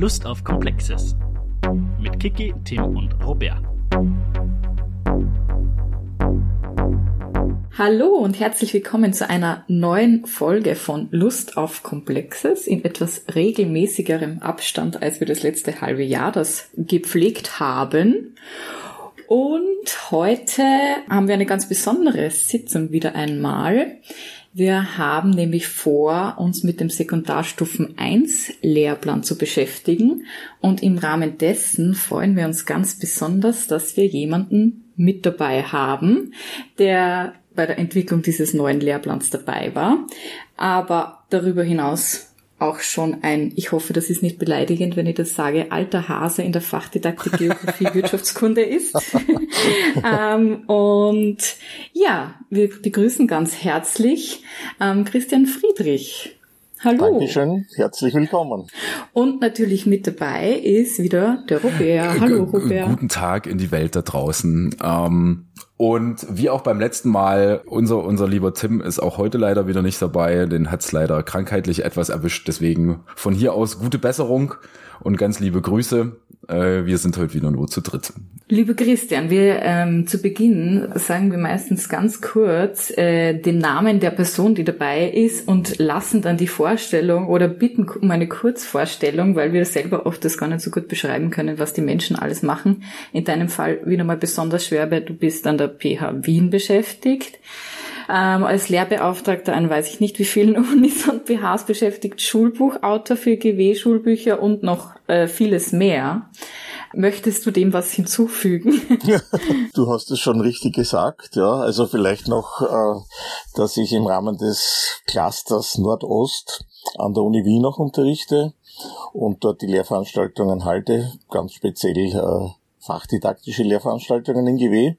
Lust auf Komplexes. Mit Kiki, Tim und Robert. Hallo und herzlich willkommen zu einer neuen Folge von Lust auf Komplexes in etwas regelmäßigerem Abstand, als wir das letzte halbe Jahr das gepflegt haben. Und heute haben wir eine ganz besondere Sitzung wieder einmal. Wir haben nämlich vor, uns mit dem Sekundarstufen 1 Lehrplan zu beschäftigen. Und im Rahmen dessen freuen wir uns ganz besonders, dass wir jemanden mit dabei haben, der bei der Entwicklung dieses neuen Lehrplans dabei war, aber darüber hinaus auch schon ein, ich hoffe, das ist nicht beleidigend, wenn ich das sage, alter Hase in der Fachdidaktik Geografie Wirtschaftskunde ist. ähm, und ja, wir begrüßen ganz herzlich ähm, Christian Friedrich. Hallo. Dankeschön, herzlich willkommen. Und natürlich mit dabei ist wieder der Robert. Hallo Robert. Guten Tag in die Welt da draußen. Ähm, und wie auch beim letzten Mal, unser, unser lieber Tim ist auch heute leider wieder nicht dabei. Den hat's leider krankheitlich etwas erwischt. Deswegen von hier aus gute Besserung und ganz liebe Grüße. Äh, wir sind heute wieder nur zu dritt. Lieber Christian, wir ähm, zu Beginn sagen wir meistens ganz kurz äh, den Namen der Person, die dabei ist und lassen dann die Vorstellung oder bitten um eine Kurzvorstellung, weil wir selber oft das gar nicht so gut beschreiben können, was die Menschen alles machen. In deinem Fall wieder mal besonders schwer, weil du bist an der PH Wien beschäftigt. Ähm, als Lehrbeauftragter an weiß ich nicht wie vielen Unis und BHs beschäftigt, Schulbuchautor für GW-Schulbücher und noch äh, vieles mehr. Möchtest du dem was hinzufügen? du hast es schon richtig gesagt, ja. Also vielleicht noch, äh, dass ich im Rahmen des Clusters Nordost an der Uni Wien auch unterrichte und dort die Lehrveranstaltungen halte, ganz speziell äh, fachdidaktische Lehrveranstaltungen in GW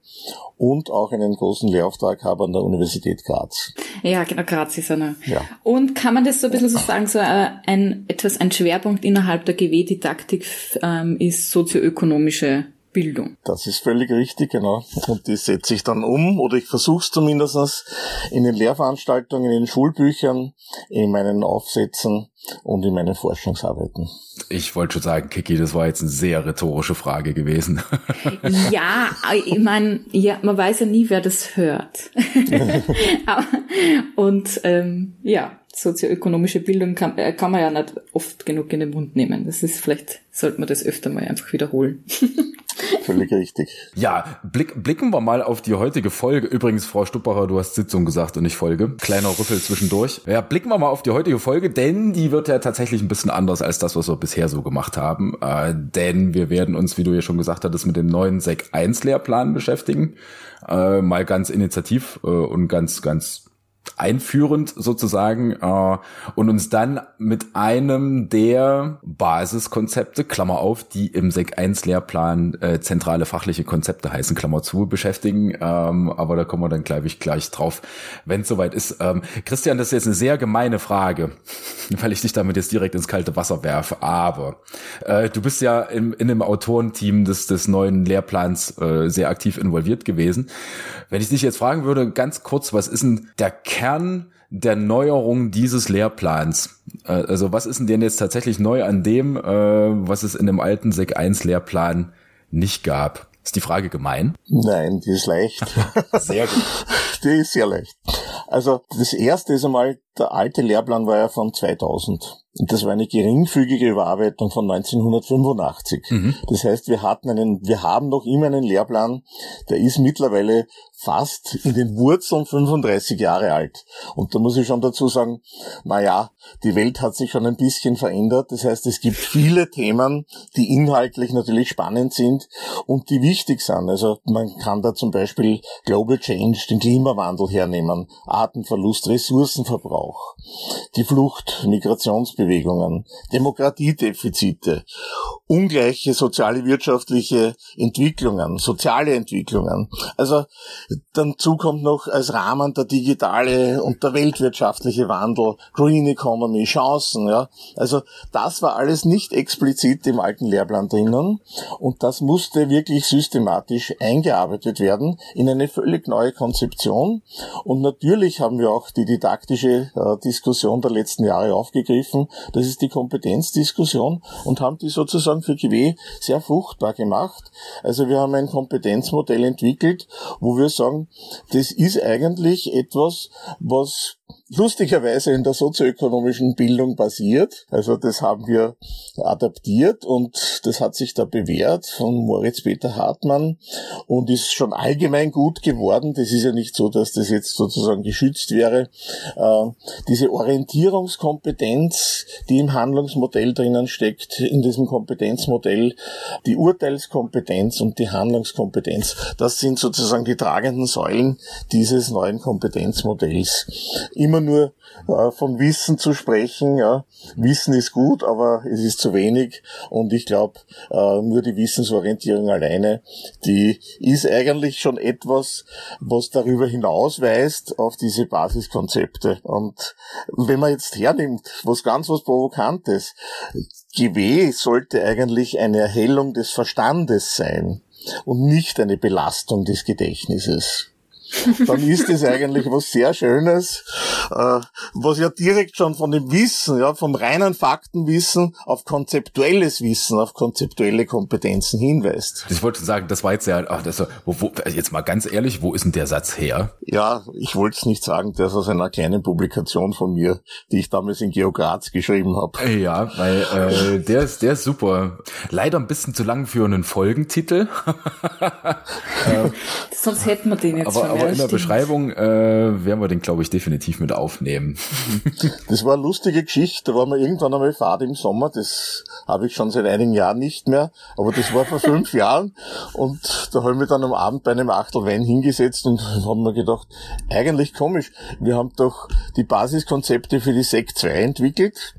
und auch einen großen Lehrauftrag habe an der Universität Graz. Ja, genau, Graz ist eine. Ja. Und kann man das so ein bisschen so sagen, so äh, ein, etwas, ein Schwerpunkt innerhalb der GW-Didaktik ähm, ist sozioökonomische Bildung. Das ist völlig richtig, genau. Und die setze ich dann um, oder ich versuche es zumindest in den Lehrveranstaltungen, in den Schulbüchern, in meinen Aufsätzen und in meinen Forschungsarbeiten. Ich wollte schon sagen, Kiki, das war jetzt eine sehr rhetorische Frage gewesen. ja, ich meine, ja, man weiß ja nie, wer das hört. und ähm, ja, sozioökonomische Bildung kann, äh, kann man ja nicht oft genug in den Mund nehmen. Das ist vielleicht, sollte man das öfter mal einfach wiederholen. Völlig richtig. Ja, blick, blicken wir mal auf die heutige Folge. Übrigens, Frau Stuppacher, du hast Sitzung gesagt und nicht Folge. Kleiner Rüffel zwischendurch. Ja, blicken wir mal auf die heutige Folge, denn die wird ja tatsächlich ein bisschen anders als das, was wir bisher so gemacht haben. Äh, denn wir werden uns, wie du ja schon gesagt hattest, mit dem neuen Sek 1 Lehrplan beschäftigen. Äh, mal ganz initiativ äh, und ganz, ganz einführend sozusagen äh, und uns dann mit einem der Basiskonzepte, Klammer auf, die im SEC 1 Lehrplan äh, zentrale fachliche Konzepte heißen, Klammer zu, beschäftigen. Ähm, aber da kommen wir dann gleich, ich gleich drauf, wenn es soweit ist. Ähm, Christian, das ist jetzt eine sehr gemeine Frage, weil ich dich damit jetzt direkt ins kalte Wasser werfe. Aber äh, du bist ja in, in dem Autorenteam des, des neuen Lehrplans äh, sehr aktiv involviert gewesen. Wenn ich dich jetzt fragen würde, ganz kurz, was ist denn der Kern der Neuerung dieses Lehrplans? Äh, also was ist denn jetzt tatsächlich neu an dem, äh, was es in dem alten Sek 1 Lehrplan nicht gab? Ist die Frage gemein? Nein, die ist leicht. sehr gut. Die ist sehr leicht. Also das erste ist einmal, der alte Lehrplan war ja von 2000. Und das war eine geringfügige Überarbeitung von 1985. Mhm. Das heißt, wir hatten einen, wir haben noch immer einen Lehrplan, der ist mittlerweile fast in den Wurzeln 35 Jahre alt. Und da muss ich schon dazu sagen, na ja, die Welt hat sich schon ein bisschen verändert. Das heißt, es gibt viele Themen, die inhaltlich natürlich spannend sind und die wichtig sind. Also man kann da zum Beispiel Global Change, den Klimawandel hernehmen, Artenverlust, Ressourcenverbrauch, die Flucht, Migrationsbewegungen, Demokratiedefizite ungleiche soziale, wirtschaftliche Entwicklungen, soziale Entwicklungen. Also dazu kommt noch als Rahmen der digitale und der weltwirtschaftliche Wandel, Green Economy, Chancen. Ja. Also das war alles nicht explizit im alten Lehrplan drinnen und das musste wirklich systematisch eingearbeitet werden in eine völlig neue Konzeption. Und natürlich haben wir auch die didaktische äh, Diskussion der letzten Jahre aufgegriffen. Das ist die Kompetenzdiskussion und haben die sozusagen für GW sehr fruchtbar gemacht. Also wir haben ein Kompetenzmodell entwickelt, wo wir sagen, das ist eigentlich etwas, was lustigerweise in der sozioökonomischen Bildung basiert. Also das haben wir adaptiert und das hat sich da bewährt von Moritz Peter Hartmann und ist schon allgemein gut geworden. Das ist ja nicht so, dass das jetzt sozusagen geschützt wäre. Äh, diese Orientierungskompetenz, die im Handlungsmodell drinnen steckt, in diesem Kompetenzmodell, die Urteilskompetenz und die Handlungskompetenz, das sind sozusagen die tragenden Säulen dieses neuen Kompetenzmodells immer nur äh, von Wissen zu sprechen. Ja. Wissen ist gut, aber es ist zu wenig. Und ich glaube, äh, nur die Wissensorientierung alleine, die ist eigentlich schon etwas, was darüber hinausweist auf diese Basiskonzepte. Und wenn man jetzt hernimmt, was ganz was Provokantes, GW sollte eigentlich eine Erhellung des Verstandes sein und nicht eine Belastung des Gedächtnisses dann ist es eigentlich was sehr Schönes, äh, was ja direkt schon von dem Wissen, ja, vom reinen Faktenwissen auf konzeptuelles Wissen, auf konzeptuelle Kompetenzen hinweist. Ich wollte sagen, das war jetzt ja, ach, das, wo, wo, jetzt mal ganz ehrlich, wo ist denn der Satz her? Ja, ich wollte es nicht sagen, der ist aus einer kleinen Publikation von mir, die ich damals in Geograz geschrieben habe. Ja, weil äh, der ist, der ist super. Leider ein bisschen zu lang für einen Folgentitel. Sonst hätten wir den jetzt aber, aber in der Beschreibung äh, werden wir den, glaube ich, definitiv mit aufnehmen. Das war eine lustige Geschichte. Da war man irgendwann einmal Fahrt im Sommer. Das habe ich schon seit einigen Jahren nicht mehr. Aber das war vor fünf Jahren. Und da habe ich mich dann am Abend bei einem Achtel Wein hingesetzt und haben mir gedacht, eigentlich komisch. Wir haben doch die Basiskonzepte für die SEC 2 entwickelt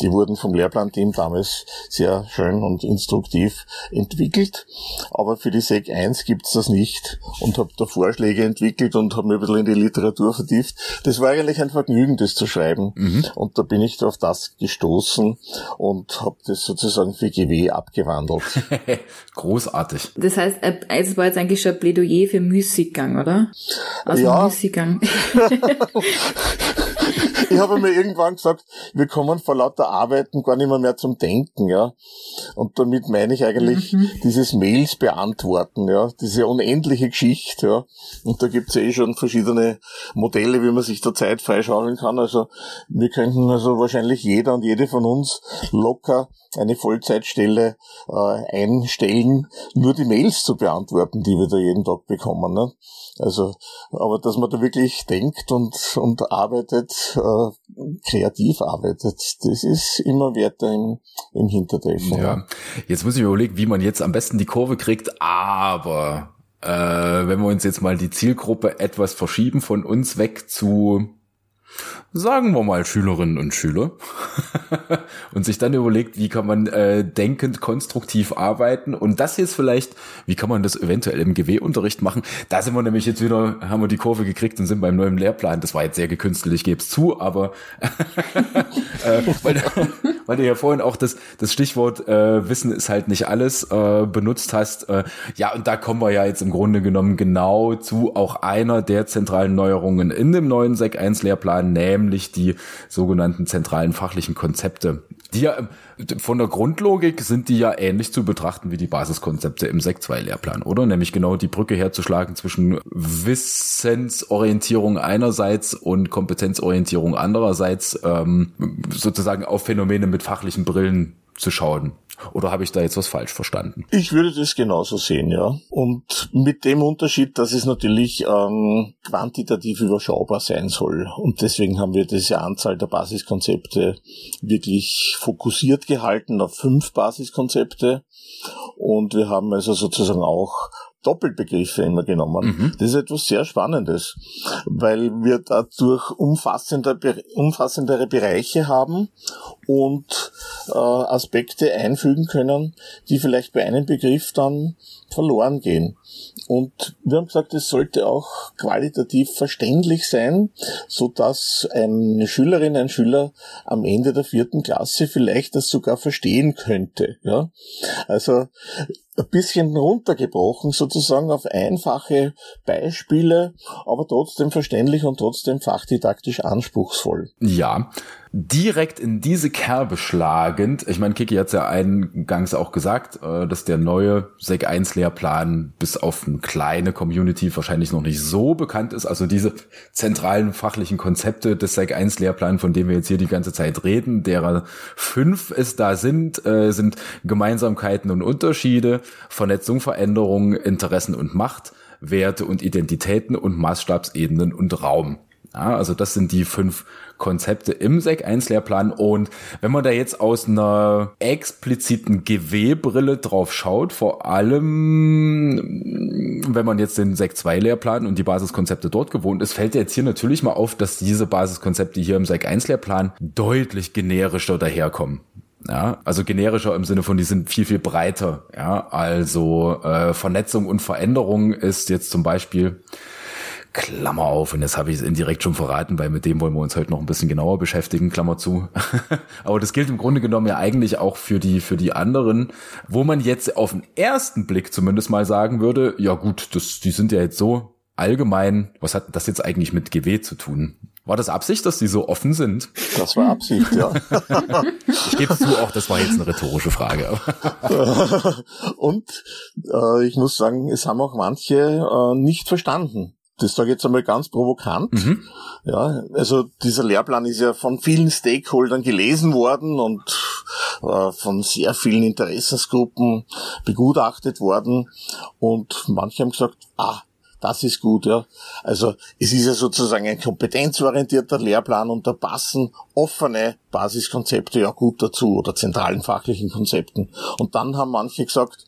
die wurden vom Lehrplanteam damals sehr schön und instruktiv entwickelt. Aber für die SEC 1 gibt's das nicht und habe da Vorschläge entwickelt und habe mir ein bisschen in die Literatur vertieft. Das war eigentlich ein Vergnügen, das zu schreiben. Mhm. Und da bin ich auf das gestoßen und habe das sozusagen für GW abgewandelt. Großartig. Das heißt, es war jetzt eigentlich schon ein Plädoyer für Müßiggang, oder? Also ja. Müßiggang. ich habe mir irgendwann gesagt, wir kommen vor lauter Arbeiten gar nicht mehr, mehr zum Denken, ja. Und damit meine ich eigentlich mhm. dieses Mails beantworten, ja, diese unendliche Geschichte, ja. Und da gibt's ja eh schon verschiedene Modelle, wie man sich da Zeit freischaufeln kann. Also wir könnten also wahrscheinlich jeder und jede von uns locker eine Vollzeitstelle äh, einstellen, nur die Mails zu beantworten, die wir da jeden Tag bekommen. Ne? Also, aber dass man da wirklich denkt und, und arbeitet, äh, kreativ arbeitet, das ist immer weiter im, im Hintertreffen. Ja, jetzt muss ich mir überlegen, wie man jetzt am besten die Kurve kriegt, aber äh, wenn wir uns jetzt mal die Zielgruppe etwas verschieben von uns weg zu sagen wir mal Schülerinnen und Schüler und sich dann überlegt, wie kann man äh, denkend konstruktiv arbeiten und das jetzt vielleicht, wie kann man das eventuell im GW-Unterricht machen? Da sind wir nämlich jetzt wieder, haben wir die Kurve gekriegt und sind beim neuen Lehrplan. Das war jetzt sehr gekünstelt, ich gebe es zu, aber äh, weil, weil du ja vorhin auch das, das Stichwort äh, Wissen ist halt nicht alles äh, benutzt hast. Äh, ja, und da kommen wir ja jetzt im Grunde genommen genau zu auch einer der zentralen Neuerungen in dem neuen Sec 1 Lehrplan, nämlich nämlich die sogenannten zentralen fachlichen Konzepte. Die ja von der Grundlogik sind die ja ähnlich zu betrachten wie die Basiskonzepte im Sek 2 Lehrplan, oder? Nämlich genau die Brücke herzuschlagen zwischen Wissensorientierung einerseits und Kompetenzorientierung andererseits, ähm, sozusagen auf Phänomene mit fachlichen Brillen zu schauen. Oder habe ich da jetzt was falsch verstanden? Ich würde das genauso sehen, ja. Und mit dem Unterschied, dass es natürlich ähm, quantitativ überschaubar sein soll. Und deswegen haben wir diese Anzahl der Basiskonzepte wirklich fokussiert gehalten auf fünf Basiskonzepte. Und wir haben also sozusagen auch Doppelbegriffe immer genommen. Mhm. Das ist etwas sehr Spannendes, weil wir dadurch umfassender, umfassendere Bereiche haben und äh, Aspekte einfügen können, die vielleicht bei einem Begriff dann verloren gehen. Und wir haben gesagt, es sollte auch qualitativ verständlich sein, so dass eine Schülerin, ein Schüler am Ende der vierten Klasse vielleicht das sogar verstehen könnte. Ja? Also ein bisschen runtergebrochen sozusagen auf einfache Beispiele, aber trotzdem verständlich und trotzdem fachdidaktisch anspruchsvoll. Ja, direkt in diese Kerbe schlagend. Ich meine, Kiki hat es ja eingangs auch gesagt, äh, dass der neue Sek 1 Lehrplan bis auf eine kleine Community wahrscheinlich noch nicht so bekannt ist. Also diese zentralen fachlichen Konzepte des Sek 1 Lehrplan, von dem wir jetzt hier die ganze Zeit reden, derer fünf es da sind, äh, sind Gemeinsamkeiten und Unterschiede, Vernetzung, Veränderung, Interessen und Macht, Werte und Identitäten und Maßstabsebenen und Raum. Ja, also das sind die fünf Konzepte im Sec 1 Lehrplan und wenn man da jetzt aus einer expliziten GW-Brille drauf schaut, vor allem wenn man jetzt den Sec 2 Lehrplan und die Basiskonzepte dort gewohnt ist, fällt jetzt hier natürlich mal auf, dass diese Basiskonzepte hier im Sec 1 Lehrplan deutlich generischer daherkommen. Ja, also generischer im Sinne von, die sind viel, viel breiter. Ja, also äh, Vernetzung und Veränderung ist jetzt zum Beispiel Klammer auf, und jetzt habe ich es indirekt schon verraten, weil mit dem wollen wir uns heute noch ein bisschen genauer beschäftigen, Klammer zu. Aber das gilt im Grunde genommen ja eigentlich auch für die, für die anderen, wo man jetzt auf den ersten Blick zumindest mal sagen würde, ja gut, das, die sind ja jetzt so allgemein, was hat das jetzt eigentlich mit GW zu tun? War das Absicht, dass die so offen sind? Das war Absicht, ja. ich gebe zu, auch das war jetzt eine rhetorische Frage. Und äh, ich muss sagen, es haben auch manche äh, nicht verstanden. Das sage ich jetzt einmal ganz provokant. Mhm. Ja, also dieser Lehrplan ist ja von vielen Stakeholdern gelesen worden und äh, von sehr vielen Interessensgruppen begutachtet worden. Und manche haben gesagt, ah, das ist gut, ja. Also es ist ja sozusagen ein kompetenzorientierter Lehrplan und da passen offene Basiskonzepte ja gut dazu oder zentralen fachlichen Konzepten. Und dann haben manche gesagt,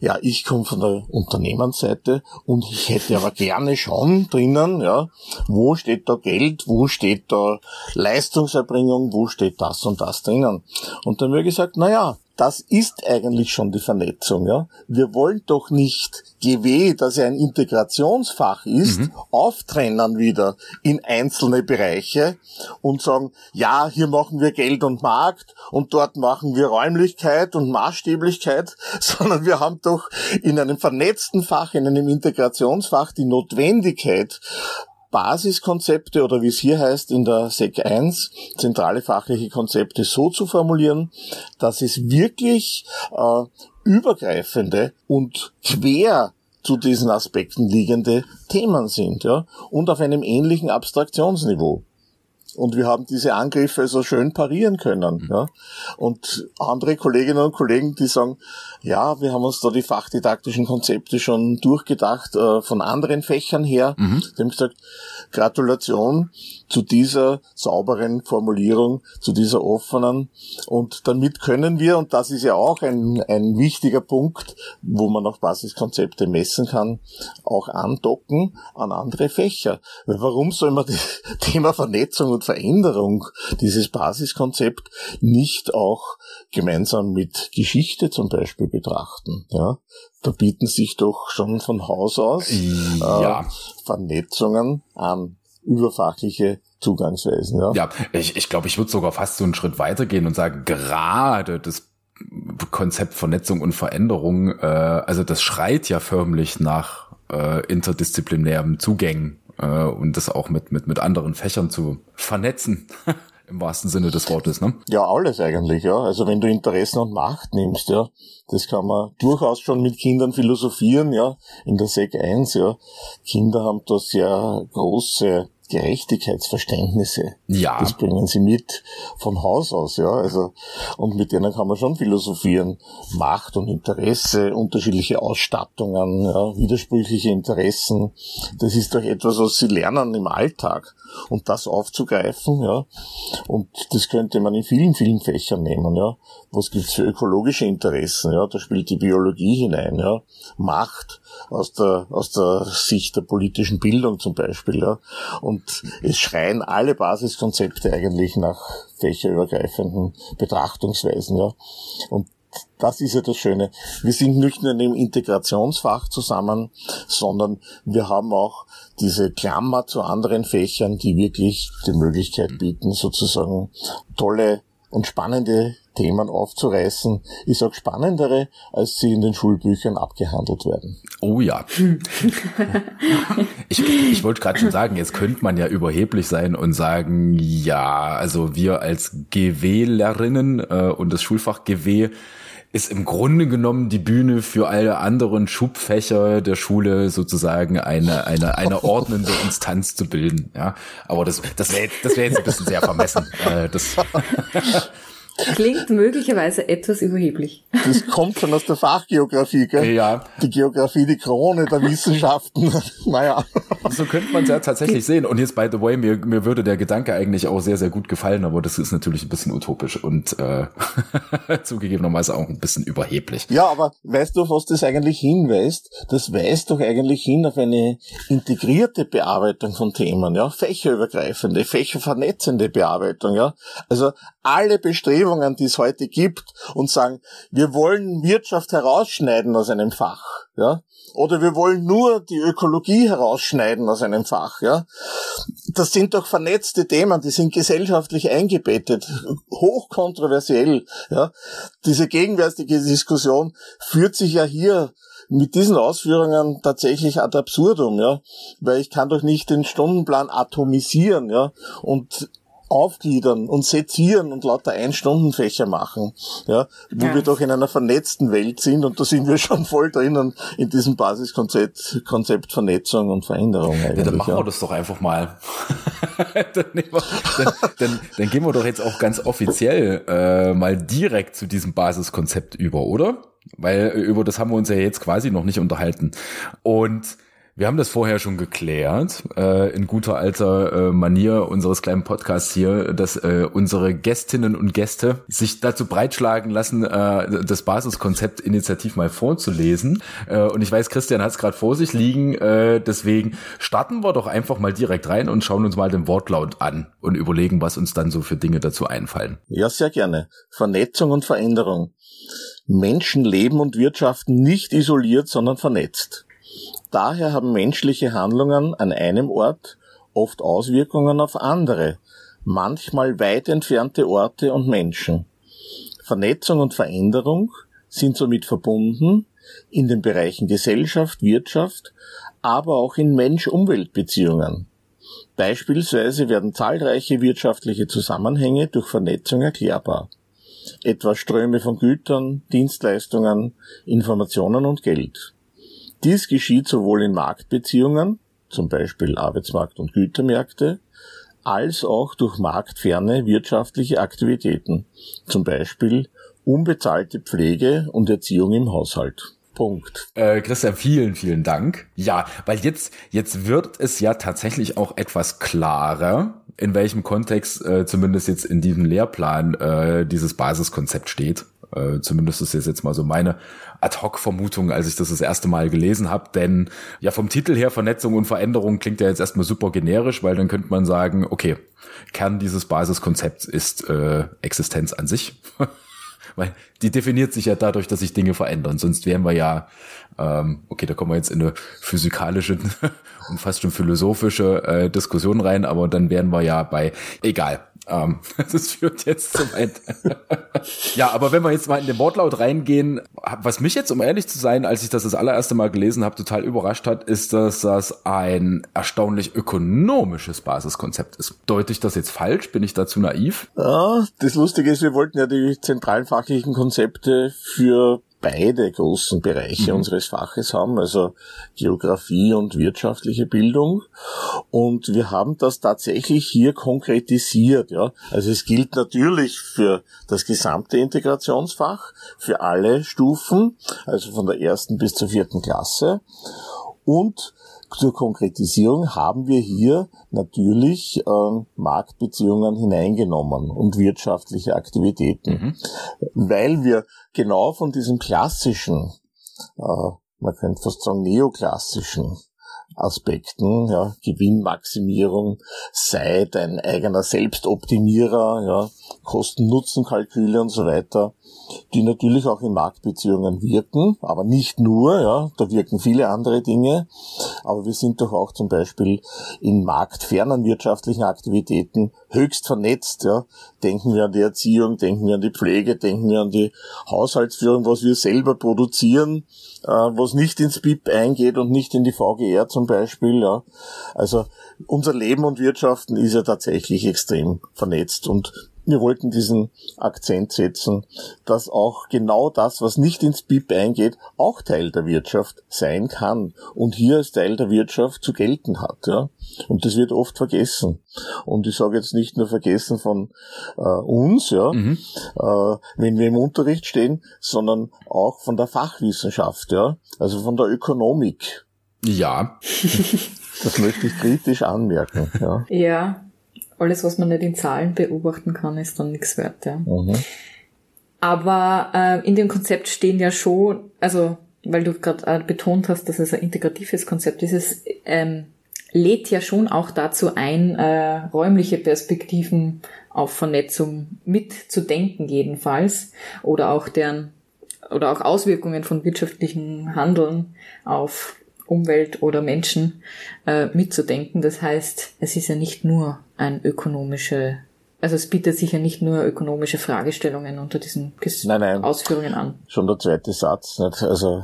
ja, ich komme von der Unternehmensseite und ich hätte aber gerne schon drinnen, ja, wo steht da Geld, wo steht da Leistungserbringung, wo steht das und das drinnen. Und dann wird gesagt, na ja, das ist eigentlich schon die Vernetzung. Ja? Wir wollen doch nicht GW, das ja ein Integrationsfach ist, mhm. auftrennen wieder in einzelne Bereiche und sagen, ja, hier machen wir Geld und Markt und dort machen wir Räumlichkeit und Maßstäblichkeit, sondern wir haben doch in einem vernetzten Fach, in einem Integrationsfach die Notwendigkeit, Basiskonzepte oder wie es hier heißt in der SEC 1, zentrale fachliche Konzepte so zu formulieren, dass es wirklich äh, übergreifende und quer zu diesen Aspekten liegende Themen sind, ja, und auf einem ähnlichen Abstraktionsniveau. Und wir haben diese Angriffe so schön parieren können. Mhm. Ja. Und andere Kolleginnen und Kollegen, die sagen, ja, wir haben uns da die fachdidaktischen Konzepte schon durchgedacht äh, von anderen Fächern her. Mhm. Die haben gesagt, Gratulation zu dieser sauberen Formulierung, zu dieser offenen. Und damit können wir, und das ist ja auch ein, ein wichtiger Punkt, wo man auch Basiskonzepte messen kann, auch andocken an andere Fächer. Warum soll man das Thema Vernetzung und Veränderung, dieses Basiskonzept, nicht auch gemeinsam mit Geschichte zum Beispiel betrachten? Ja? Da bieten sich doch schon von Haus aus ja. äh, Vernetzungen an überfachliche Zugangsweisen. Ja, ja ich, ich glaube, ich würde sogar fast so einen Schritt weitergehen und sagen, gerade das Konzept Vernetzung und Veränderung, äh, also das schreit ja förmlich nach äh, interdisziplinären Zugängen äh, und das auch mit, mit, mit anderen Fächern zu vernetzen. Im wahrsten Sinne des Wortes, ne? Ja, alles eigentlich, ja. Also wenn du Interessen und Macht nimmst, ja, das kann man durchaus schon mit Kindern philosophieren, ja, in der SEC 1, ja. Kinder haben da sehr große Gerechtigkeitsverständnisse. Ja. Das bringen sie mit von Haus aus, ja. Also, und mit denen kann man schon philosophieren. Macht und Interesse, unterschiedliche Ausstattungen, ja, widersprüchliche Interessen. Das ist doch etwas, was sie lernen im Alltag. Und das aufzugreifen, ja. Und das könnte man in vielen, vielen Fächern nehmen, ja. Was gibt's für ökologische Interessen, ja. Da spielt die Biologie hinein, ja. Macht aus der, aus der Sicht der politischen Bildung zum Beispiel, ja. Und Und es schreien alle Basiskonzepte eigentlich nach fächerübergreifenden Betrachtungsweisen, ja. Und das ist ja das Schöne. Wir sind nicht nur in einem Integrationsfach zusammen, sondern wir haben auch diese Klammer zu anderen Fächern, die wirklich die Möglichkeit bieten, sozusagen tolle und spannende Themen aufzureißen, ist auch spannendere, als sie in den Schulbüchern abgehandelt werden. Oh ja. ich, ich wollte gerade schon sagen, jetzt könnte man ja überheblich sein und sagen, ja, also wir als GW-Lerinnen äh, und das Schulfach GW ist im Grunde genommen die Bühne für alle anderen Schubfächer der Schule sozusagen eine, eine, eine ordnende Instanz zu bilden. Ja, aber das, das wäre das wäre jetzt ein bisschen sehr vermessen. Äh, das Klingt möglicherweise etwas überheblich. Das kommt schon aus der Fachgeografie, gell? Ja. Die Geografie, die Krone der Wissenschaften. naja. So könnte man es ja tatsächlich sehen. Und jetzt, by the way, mir, mir würde der Gedanke eigentlich auch sehr, sehr gut gefallen, aber das ist natürlich ein bisschen utopisch und äh, zugegebenerweise auch ein bisschen überheblich. Ja, aber weißt du, auf was das eigentlich hinweist? Das weist doch eigentlich hin auf eine integrierte Bearbeitung von Themen, ja? Fächerübergreifende, fächervernetzende Bearbeitung, ja? Also alle Bestrebungen, die es heute gibt und sagen, wir wollen Wirtschaft herausschneiden aus einem Fach, ja, oder wir wollen nur die Ökologie herausschneiden aus einem Fach, ja. Das sind doch vernetzte Themen, die sind gesellschaftlich eingebettet, hochkontroversiell, ja. Diese gegenwärtige Diskussion führt sich ja hier mit diesen Ausführungen tatsächlich ad absurdum, ja, weil ich kann doch nicht den Stundenplan atomisieren, ja, und aufgliedern und sezieren und lauter Einstundenfächer machen, ja, wo ja. wir doch in einer vernetzten Welt sind und da sind wir schon voll drinnen in diesem Basiskonzept Konzept Vernetzung und Veränderung. Ja, dann machen ja. wir das doch einfach mal. dann, wir, dann, dann, dann, gehen wir doch jetzt auch ganz offiziell äh, mal direkt zu diesem Basiskonzept über, oder? Weil über das haben wir uns ja jetzt quasi noch nicht unterhalten. Und wir haben das vorher schon geklärt, äh, in guter alter äh, Manier unseres kleinen Podcasts hier, dass äh, unsere Gästinnen und Gäste sich dazu breitschlagen lassen, äh, das Basiskonzept initiativ mal vorzulesen. Äh, und ich weiß, Christian hat es gerade vor sich liegen, äh, deswegen starten wir doch einfach mal direkt rein und schauen uns mal den Wortlaut an und überlegen, was uns dann so für Dinge dazu einfallen. Ja, sehr gerne. Vernetzung und Veränderung. Menschen leben und wirtschaften nicht isoliert, sondern vernetzt. Daher haben menschliche Handlungen an einem Ort oft Auswirkungen auf andere, manchmal weit entfernte Orte und Menschen. Vernetzung und Veränderung sind somit verbunden in den Bereichen Gesellschaft, Wirtschaft, aber auch in Mensch-Umwelt-Beziehungen. Beispielsweise werden zahlreiche wirtschaftliche Zusammenhänge durch Vernetzung erklärbar, etwa Ströme von Gütern, Dienstleistungen, Informationen und Geld. Dies geschieht sowohl in Marktbeziehungen, zum Beispiel Arbeitsmarkt und Gütermärkte, als auch durch marktferne wirtschaftliche Aktivitäten, zum Beispiel unbezahlte Pflege und Erziehung im Haushalt. Punkt. Äh, Christian, vielen, vielen Dank. Ja, weil jetzt, jetzt wird es ja tatsächlich auch etwas klarer, in welchem Kontext äh, zumindest jetzt in diesem Lehrplan äh, dieses Basiskonzept steht. Äh, zumindest ist das jetzt mal so meine Ad-Hoc-Vermutung, als ich das das erste Mal gelesen habe. Denn ja, vom Titel her Vernetzung und Veränderung klingt ja jetzt erstmal super generisch, weil dann könnte man sagen, okay, Kern dieses Basiskonzepts ist äh, Existenz an sich. weil die definiert sich ja dadurch, dass sich Dinge verändern. Sonst wären wir ja, ähm, okay, da kommen wir jetzt in eine physikalische und fast schon philosophische äh, Diskussion rein, aber dann wären wir ja bei, egal, ähm, das führt jetzt zu weit. ja, aber wenn wir jetzt mal in den Wortlaut reingehen, was mich jetzt, um ehrlich zu sein, als ich das das allererste Mal gelesen habe, total überrascht hat, ist, dass das ein erstaunlich ökonomisches Basiskonzept ist. Deute ich das jetzt falsch? Bin ich dazu naiv? Ja, das Lustige ist, wir wollten ja die zentralen fachlichen Konzepte für beide großen Bereiche mhm. unseres Faches haben, also Geografie und wirtschaftliche Bildung. Und wir haben das tatsächlich hier konkretisiert. Ja. Also es gilt natürlich für das gesamte Integrationsfach, für alle Stufen, also von der ersten bis zur vierten Klasse. Und zur Konkretisierung haben wir hier natürlich äh, Marktbeziehungen hineingenommen und wirtschaftliche Aktivitäten, mhm. weil wir genau von diesem klassischen, äh, man könnte fast sagen neoklassischen Aspekten, ja, Gewinnmaximierung, sei dein eigener Selbstoptimierer, ja, Kosten-Nutzen-Kalküle und so weiter, die natürlich auch in Marktbeziehungen wirken, aber nicht nur, ja, da wirken viele andere Dinge, aber wir sind doch auch zum Beispiel in marktfernen wirtschaftlichen Aktivitäten höchst vernetzt, ja. Denken wir an die Erziehung, denken wir an die Pflege, denken wir an die Haushaltsführung, was wir selber produzieren, äh, was nicht ins BIP eingeht und nicht in die VGR zum Beispiel, ja. Also unser Leben und Wirtschaften ist ja tatsächlich extrem vernetzt und wir wollten diesen Akzent setzen, dass auch genau das, was nicht ins BIP eingeht, auch Teil der Wirtschaft sein kann und hier als Teil der Wirtschaft zu gelten hat. Ja? Und das wird oft vergessen. Und ich sage jetzt nicht nur vergessen von äh, uns, ja, mhm. äh, wenn wir im Unterricht stehen, sondern auch von der Fachwissenschaft, ja, also von der Ökonomik. Ja. Das möchte ich kritisch anmerken. Ja. ja, alles, was man nicht in Zahlen beobachten kann, ist dann nichts wert. Ja. Mhm. Aber äh, in dem Konzept stehen ja schon, also weil du gerade äh, betont hast, dass es ein integratives Konzept ist, es ähm, lädt ja schon auch dazu ein, äh, räumliche Perspektiven auf Vernetzung mitzudenken jedenfalls oder auch deren oder auch Auswirkungen von wirtschaftlichem Handeln auf Umwelt oder Menschen äh, mitzudenken. Das heißt, es ist ja nicht nur ein ökonomische, also es bietet sich ja nicht nur ökonomische Fragestellungen unter diesen nein, nein, Ausführungen an. Schon der zweite Satz, nicht? also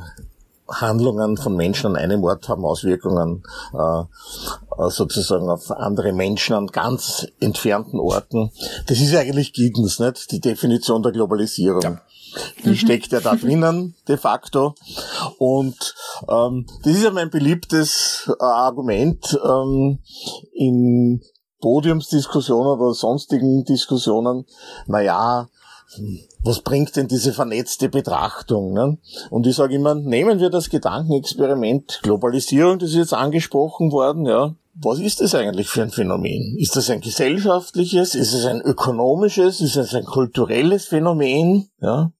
Handlungen von Menschen an einem Ort haben Auswirkungen äh, sozusagen auf andere Menschen an ganz entfernten Orten. Das ist eigentlich Giddens, nicht? Die Definition der Globalisierung. Ja. Die mhm. steckt ja da drinnen, de facto. Und ähm, das ist ja mein beliebtes äh, Argument ähm, in Podiumsdiskussionen oder sonstigen Diskussionen. Naja, was bringt denn diese vernetzte Betrachtung? Ne? Und ich sage immer, nehmen wir das Gedankenexperiment Globalisierung, das ist jetzt angesprochen worden, ja. Was ist das eigentlich für ein Phänomen? Ist das ein gesellschaftliches? Ist es ein ökonomisches? Ist es ein kulturelles Phänomen? Ja.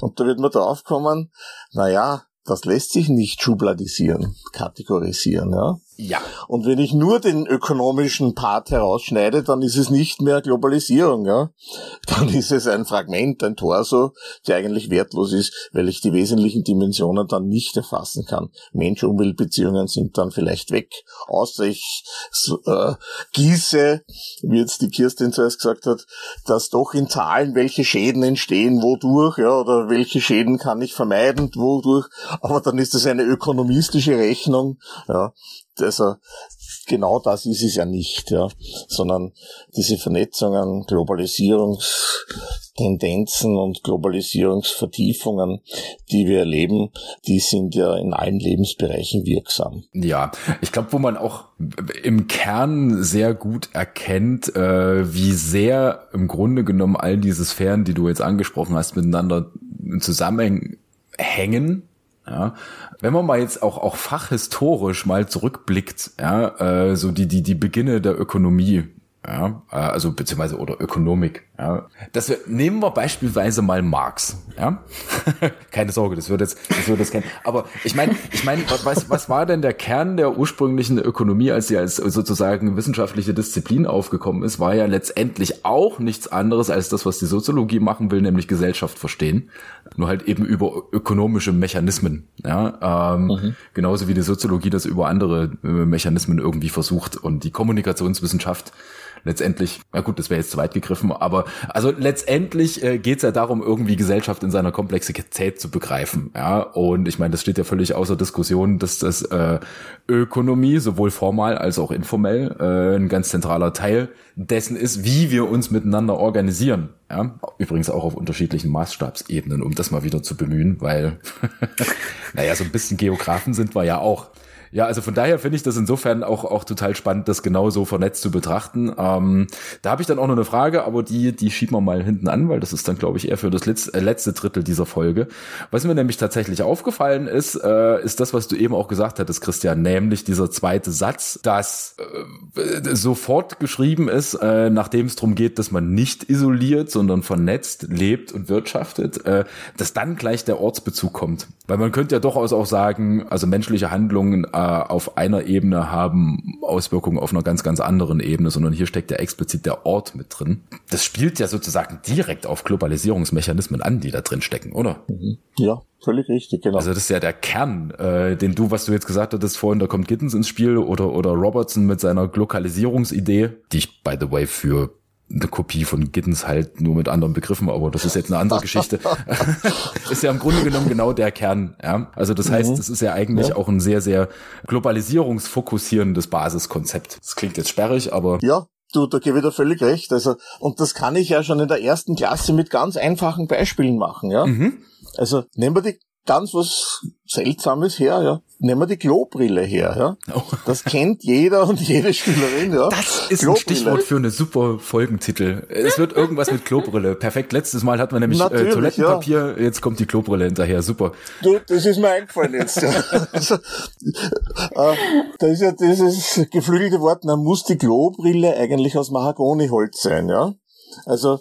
Und da wird man drauf kommen, naja, das lässt sich nicht schubladisieren, kategorisieren, ja. Ja. Und wenn ich nur den ökonomischen Part herausschneide, dann ist es nicht mehr Globalisierung, ja. Dann ist es ein Fragment, ein Torso, der eigentlich wertlos ist, weil ich die wesentlichen Dimensionen dann nicht erfassen kann. Mensch-Umwelt-Beziehungen sind dann vielleicht weg, außer ich äh, gieße, wie jetzt die Kirstin zuerst gesagt hat, dass doch in Zahlen welche Schäden entstehen, wodurch, ja, oder welche Schäden kann ich vermeiden, wodurch, aber dann ist das eine ökonomistische Rechnung, ja also genau das ist es ja nicht, ja, sondern diese Vernetzungen, Globalisierungstendenzen und Globalisierungsvertiefungen, die wir erleben, die sind ja in allen Lebensbereichen wirksam. Ja, ich glaube, wo man auch im Kern sehr gut erkennt, äh, wie sehr im Grunde genommen all diese Sphären, die du jetzt angesprochen hast, miteinander zusammenhängen ja, wenn man mal jetzt auch auch fachhistorisch mal zurückblickt, ja, äh, so die die die Beginne der Ökonomie, ja, äh, also beziehungsweise oder Ökonomik, ja, dass wir nehmen wir beispielsweise mal Marx, ja, keine Sorge, das wird jetzt, das wird jetzt kein, aber ich meine, ich meine, was was war denn der Kern der ursprünglichen Ökonomie, als sie als sozusagen wissenschaftliche Disziplin aufgekommen ist, war ja letztendlich auch nichts anderes als das, was die Soziologie machen will, nämlich Gesellschaft verstehen, nur halt eben über ökonomische Mechanismen, ja, ähm, mhm. genauso wie die Soziologie das über andere äh, Mechanismen irgendwie versucht und die Kommunikationswissenschaft letztendlich, na gut, das wäre jetzt zu weit gegriffen, aber also letztendlich äh, geht es ja darum, irgendwie Gesellschaft in seiner Komplexität zu begreifen. Ja, und ich meine, das steht ja völlig außer Diskussion, dass das äh, Ökonomie sowohl formal als auch informell äh, ein ganz zentraler Teil dessen ist, wie wir uns miteinander organisieren. Ja, übrigens auch auf unterschiedlichen Maßstabsebenen, um das mal wieder zu bemühen, weil, naja, so ein bisschen Geografen sind wir ja auch. Ja, also von daher finde ich das insofern auch, auch total spannend, das genau so vernetzt zu betrachten. Ähm, da habe ich dann auch noch eine Frage, aber die, die schieben wir mal hinten an, weil das ist dann, glaube ich, eher für das letzte, äh, letzte Drittel dieser Folge. Was mir nämlich tatsächlich aufgefallen ist, äh, ist das, was du eben auch gesagt hattest, Christian, nämlich dieser zweite Satz, dass äh, sofort geschrieben ist, äh, nachdem es darum geht, dass man nicht isoliert, sondern vernetzt lebt und wirtschaftet, äh, dass dann gleich der Ortsbezug kommt. Weil man könnte ja durchaus auch sagen, also menschliche Handlungen auf einer Ebene haben Auswirkungen auf einer ganz, ganz anderen Ebene, sondern hier steckt ja explizit der Ort mit drin. Das spielt ja sozusagen direkt auf Globalisierungsmechanismen an, die da drin stecken, oder? Mhm. Ja, völlig richtig, genau. Also das ist ja der Kern, äh, den du, was du jetzt gesagt hattest vorhin, da kommt Gittens ins Spiel oder, oder Robertson mit seiner Lokalisierungsidee, die ich, by the way, für eine Kopie von Gittens halt nur mit anderen Begriffen, aber das ist jetzt eine andere Geschichte. ist ja im Grunde genommen genau der Kern. Ja? Also das heißt, mhm. es ist ja eigentlich ja. auch ein sehr, sehr globalisierungsfokussierendes Basiskonzept. Das klingt jetzt sperrig, aber. Ja, Du, da gebe ich dir völlig recht. Also, und das kann ich ja schon in der ersten Klasse mit ganz einfachen Beispielen machen, ja. Mhm. Also, nehmen wir die ganz was Seltsames her, ja. Nehmen wir die Klobrille her, ja. Oh. Das kennt jeder und jede Schülerin, ja. Das ist Klobrille. ein Stichwort für eine super Folgentitel. Es wird irgendwas mit Klobrille. Perfekt. Letztes Mal hatten wir nämlich äh, Toilettenpapier, ja. jetzt kommt die Klobrille hinterher. Super. Du, das ist mir eingefallen jetzt, ja. also, äh, da ist ja dieses geflügelte Wort, man muss die Klobrille eigentlich aus Mahagoniholz sein, ja. Also,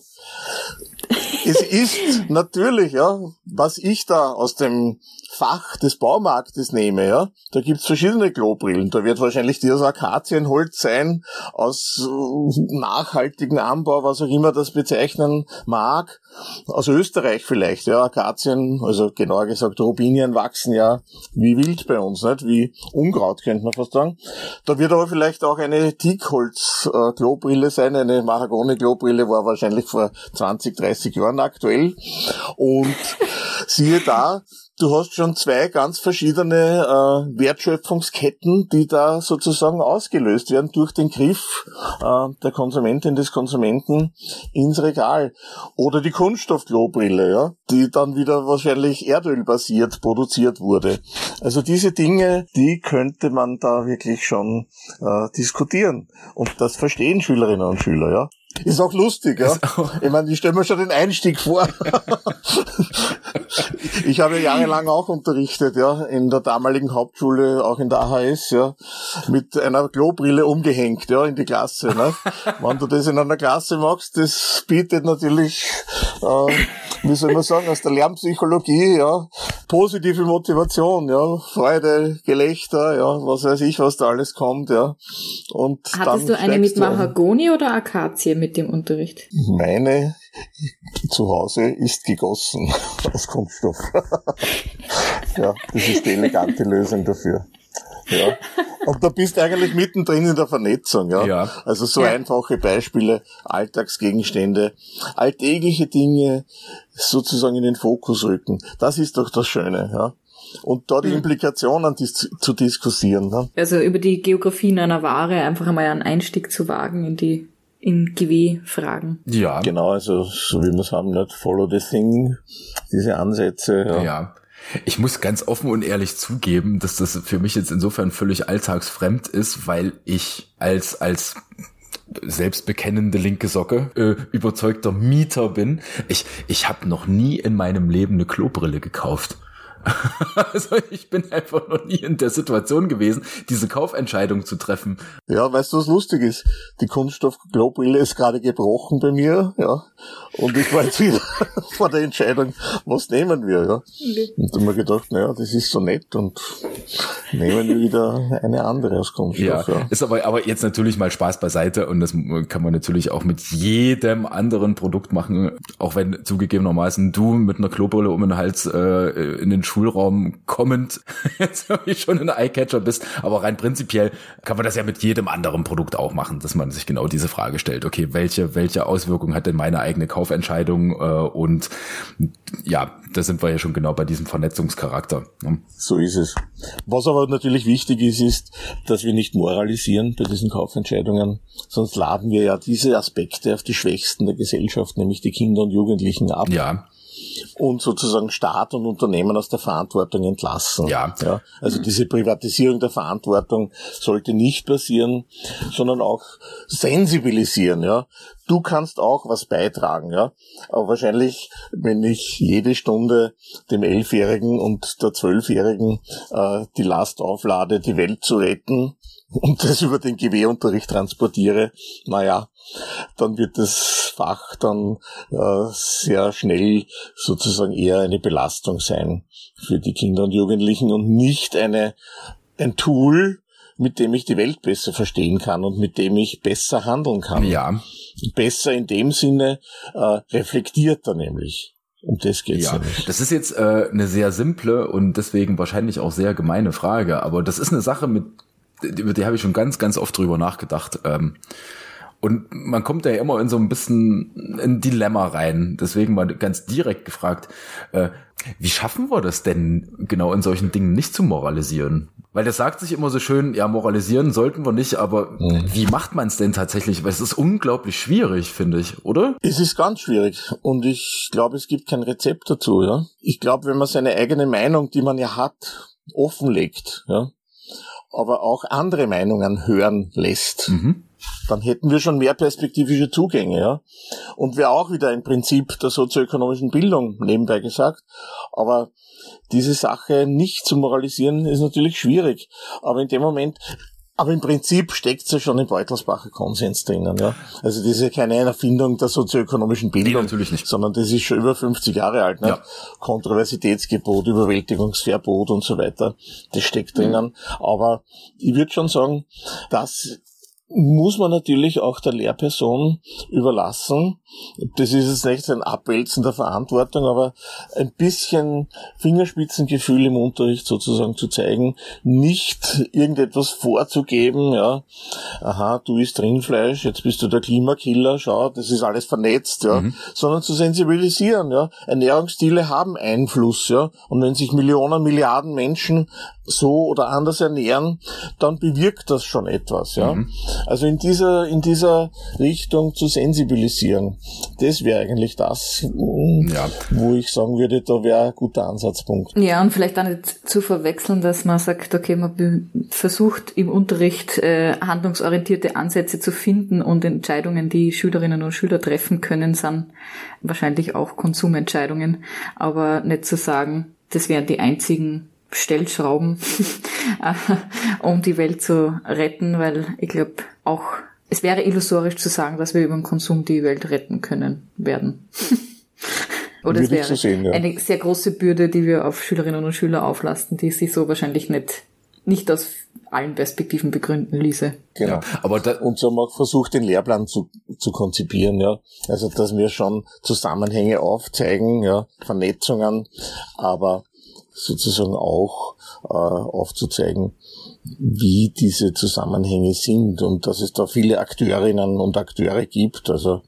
es ist natürlich, ja, was ich da aus dem Fach des Baumarktes nehme, ja, da gibt's verschiedene Klobrillen. Da wird wahrscheinlich die aus Akazienholz sein, aus äh, nachhaltigen Anbau, was auch immer das bezeichnen mag. Aus Österreich vielleicht, ja, Akazien, also genauer gesagt Robinien wachsen ja wie wild bei uns, nicht? Wie Unkraut, könnte man fast sagen. Da wird aber vielleicht auch eine Teakholz-Klobrille sein, eine Mahagoni-Klobrille war wahrscheinlich vor 20, 30 Jahren aktuell. Und siehe da, du hast schon zwei ganz verschiedene äh, Wertschöpfungsketten, die da sozusagen ausgelöst werden durch den Griff äh, der Konsumentin des Konsumenten ins Regal. Oder die Kunststoffklobrille, ja, die dann wieder wahrscheinlich erdölbasiert produziert wurde. Also diese Dinge, die könnte man da wirklich schon äh, diskutieren. Und das verstehen Schülerinnen und Schüler, ja. Ist auch lustig, ja. Ich meine, ich stelle mir schon den Einstieg vor. ich habe jahrelang auch unterrichtet, ja, in der damaligen Hauptschule, auch in der AHS, ja, mit einer Klobrille umgehängt, ja, in die Klasse. Ne? Wenn du das in einer Klasse machst, das bietet natürlich, äh, wie soll man sagen, aus der Lernpsychologie, ja, positive Motivation, ja, Freude, Gelächter, ja, was weiß ich, was da alles kommt, ja. Und Hattest du eine mit Mahagoni oder Akazie mit dem Unterricht? Meine zu Hause ist gegossen aus Kunststoff. ja, das ist die elegante Lösung dafür. Ja. Und da bist du eigentlich mittendrin in der Vernetzung, ja. ja. Also so ja. einfache Beispiele, Alltagsgegenstände, alltägliche Dinge sozusagen in den Fokus rücken. Das ist doch das Schöne, ja. Und da die mhm. Implikationen dis zu diskutieren. Ne? Also über die Geografien einer Ware einfach einmal einen Einstieg zu wagen in die in GW-Fragen. Ja. Genau, also so wie wir es haben, nicht Follow the Thing, diese Ansätze. Ja. ja. Ich muss ganz offen und ehrlich zugeben, dass das für mich jetzt insofern völlig alltagsfremd ist, weil ich als, als selbstbekennende linke Socke, äh, überzeugter Mieter bin. Ich, ich habe noch nie in meinem Leben eine Klobrille gekauft. also ich bin einfach noch nie in der Situation gewesen, diese Kaufentscheidung zu treffen. Ja, weißt du, was lustig ist? Die Kunststoff-Klobrille ist gerade gebrochen bei mir, ja. Und ich war jetzt wieder vor der Entscheidung, was nehmen wir, ja. Und dann habe ich gedacht, naja, das ist so nett und nehmen wir wieder eine andere aus Kunststoff. Ja, ja. ist aber, aber jetzt natürlich mal Spaß beiseite und das kann man natürlich auch mit jedem anderen Produkt machen, auch wenn zugegebenermaßen du mit einer Klobrille um den Hals äh, in den Schulraum kommend jetzt irgendwie schon ein Eyecatcher bist. Aber rein prinzipiell kann man das ja mit jedem anderen Produkt auch machen, dass man sich genau diese Frage stellt. Okay, welche, welche Auswirkungen hat denn meine eigene Kaufentscheidung? Äh, und ja, da sind wir ja schon genau bei diesem Vernetzungscharakter. Ne? So ist es. Was aber natürlich wichtig ist, ist, dass wir nicht moralisieren bei diesen Kaufentscheidungen, sonst laden wir ja diese Aspekte auf die Schwächsten der Gesellschaft, nämlich die Kinder und Jugendlichen ab. Ja und sozusagen Staat und Unternehmen aus der Verantwortung entlassen. Ja. ja. Also diese Privatisierung der Verantwortung sollte nicht passieren, sondern auch sensibilisieren. Ja. Du kannst auch was beitragen, ja. Aber wahrscheinlich, wenn ich jede Stunde dem Elfjährigen und der Zwölfjährigen äh, die Last auflade, die Welt zu retten, und das über den GW-Unterricht transportiere, naja, dann wird das Fach dann äh, sehr schnell sozusagen eher eine Belastung sein für die Kinder und Jugendlichen und nicht eine ein Tool, mit dem ich die Welt besser verstehen kann und mit dem ich besser handeln kann. Ja. Besser in dem Sinne äh, reflektierter nämlich. Um das geht's ja. nämlich. Das ist jetzt äh, eine sehr simple und deswegen wahrscheinlich auch sehr gemeine Frage, aber das ist eine Sache, mit über die habe ich schon ganz, ganz oft drüber nachgedacht. Ähm, und man kommt da ja immer in so ein bisschen ein Dilemma rein. Deswegen mal ganz direkt gefragt, äh, wie schaffen wir das denn, genau in solchen Dingen nicht zu moralisieren? Weil das sagt sich immer so schön, ja, moralisieren sollten wir nicht, aber mhm. wie macht man es denn tatsächlich? Weil es ist unglaublich schwierig, finde ich, oder? Es ist ganz schwierig und ich glaube, es gibt kein Rezept dazu, ja. Ich glaube, wenn man seine eigene Meinung, die man ja hat, offenlegt, ja, aber auch andere Meinungen hören lässt, mhm dann hätten wir schon mehr perspektivische Zugänge, ja. Und wäre auch wieder ein Prinzip der sozioökonomischen Bildung, nebenbei gesagt. Aber diese Sache nicht zu moralisieren, ist natürlich schwierig. Aber in dem Moment, aber im Prinzip steckt ja schon im Beutelsbacher Konsens drinnen, ja. Also das ist ja keine Erfindung der sozioökonomischen Bildung. Nee, natürlich nicht. Sondern das ist schon über 50 Jahre alt, ne? Ja. Kontroversitätsgebot, Überwältigungsverbot und so weiter. Das steckt drinnen. Mhm. Aber ich würde schon sagen, dass muss man natürlich auch der Lehrperson überlassen. Das ist jetzt nicht ein Abwälzen der Verantwortung, aber ein bisschen Fingerspitzengefühl im Unterricht sozusagen zu zeigen, nicht irgendetwas vorzugeben, ja, aha, du isst Rindfleisch, jetzt bist du der Klimakiller, schau, das ist alles vernetzt, ja, mhm. sondern zu sensibilisieren, ja. Ernährungsstile haben Einfluss, ja, und wenn sich Millionen, Milliarden Menschen so oder anders ernähren, dann bewirkt das schon etwas, ja. Mhm. Also in dieser, in dieser Richtung zu sensibilisieren, das wäre eigentlich das, ja. wo ich sagen würde, da wäre ein guter Ansatzpunkt. Ja, und vielleicht auch nicht zu verwechseln, dass man sagt, okay, man versucht im Unterricht äh, handlungsorientierte Ansätze zu finden und Entscheidungen, die Schülerinnen und Schüler treffen können, sind wahrscheinlich auch Konsumentscheidungen, aber nicht zu sagen, das wären die einzigen Stellschrauben, um die Welt zu retten, weil ich glaube auch, es wäre illusorisch zu sagen, dass wir über den Konsum die Welt retten können werden. Oder es wäre so sehen, ja. eine sehr große Bürde, die wir auf Schülerinnen und Schüler auflasten, die sie so wahrscheinlich nicht, nicht aus allen Perspektiven begründen ließe. Genau. Ja, aber da, und so haben wir auch versucht, den Lehrplan zu, zu konzipieren, ja. Also, dass wir schon Zusammenhänge aufzeigen, ja, Vernetzungen, aber sozusagen auch äh, aufzuzeigen, wie diese Zusammenhänge sind und dass es da viele Akteurinnen und Akteure gibt, also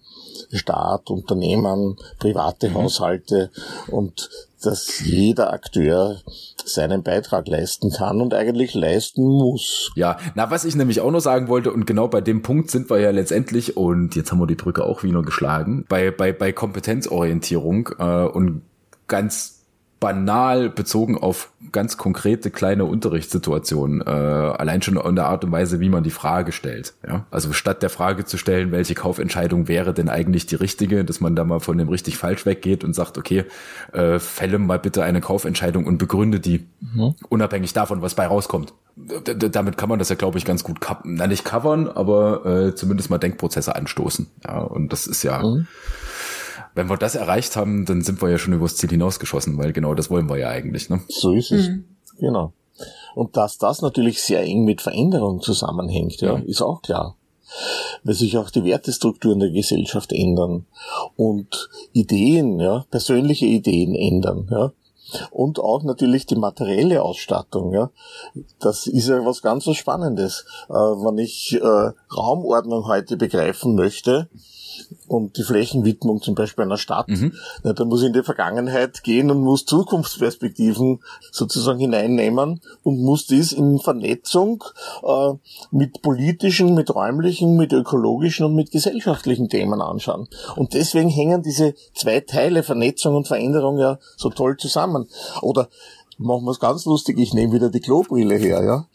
Staat, Unternehmen, private mhm. Haushalte und dass jeder Akteur seinen Beitrag leisten kann und eigentlich leisten muss. Ja, na, was ich nämlich auch noch sagen wollte, und genau bei dem Punkt sind wir ja letztendlich, und jetzt haben wir die Brücke auch wieder geschlagen, bei, bei, bei Kompetenzorientierung äh, und ganz banal bezogen auf ganz konkrete kleine Unterrichtssituationen, äh, allein schon in der Art und Weise, wie man die Frage stellt. Ja? Also statt der Frage zu stellen, welche Kaufentscheidung wäre denn eigentlich die richtige, dass man da mal von dem richtig falsch weggeht und sagt, okay, äh, fälle mal bitte eine Kaufentscheidung und begründe die, mhm. unabhängig davon, was bei rauskommt. D damit kann man das ja, glaube ich, ganz gut, na nicht covern, aber äh, zumindest mal Denkprozesse anstoßen. Ja, und das ist ja mhm wenn wir das erreicht haben, dann sind wir ja schon übers Ziel hinausgeschossen, weil genau das wollen wir ja eigentlich. Ne? So ist es. Mhm. Genau. Und dass das natürlich sehr eng mit Veränderung zusammenhängt, ja, ja, ist auch klar. Weil sich auch die Wertestrukturen der Gesellschaft ändern und Ideen, ja, persönliche Ideen ändern, ja. Und auch natürlich die materielle Ausstattung, ja. Das ist ja was ganz was Spannendes. Äh, wenn ich äh, Raumordnung heute begreifen möchte, und die Flächenwidmung zum Beispiel einer Stadt. Mhm. Ja, da muss ich in die Vergangenheit gehen und muss Zukunftsperspektiven sozusagen hineinnehmen und muss dies in Vernetzung äh, mit politischen, mit räumlichen, mit ökologischen und mit gesellschaftlichen Themen anschauen. Und deswegen hängen diese zwei Teile, Vernetzung und Veränderung, ja so toll zusammen. Oder machen wir es ganz lustig, ich nehme wieder die Klobrille her, ja.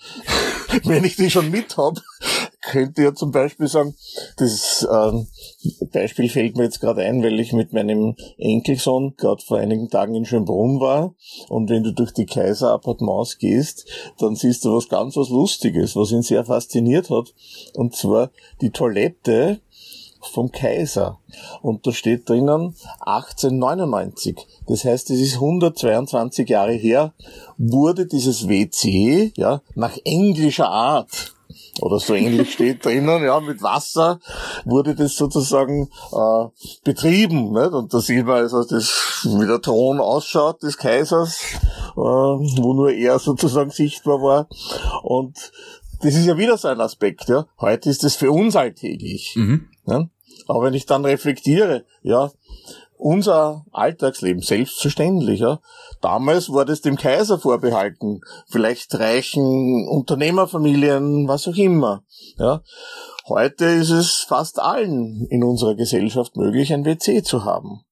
Wenn ich die schon mit hab, könnte ja zum Beispiel sagen, das ähm, Beispiel fällt mir jetzt gerade ein, weil ich mit meinem Enkelsohn gerade vor einigen Tagen in Schönbrunn war und wenn du durch die Kaiserappartements gehst, dann siehst du was ganz was Lustiges, was ihn sehr fasziniert hat und zwar die Toilette vom Kaiser. Und da steht drinnen 1899. Das heißt, es ist 122 Jahre her, wurde dieses WC, ja, nach englischer Art oder so ähnlich steht drinnen, ja, mit Wasser wurde das sozusagen äh, betrieben. Nicht? Und da sieht man also, das, wie der Thron ausschaut des Kaisers, äh, wo nur er sozusagen sichtbar war. Und das ist ja wieder so ein Aspekt. Ja. Heute ist das für uns alltäglich. Mhm. Ja. Aber wenn ich dann reflektiere, ja, unser Alltagsleben, selbstverständlich. Ja. Damals war das dem Kaiser vorbehalten, vielleicht reichen Unternehmerfamilien, was auch immer. Ja. Heute ist es fast allen in unserer Gesellschaft möglich, ein WC zu haben.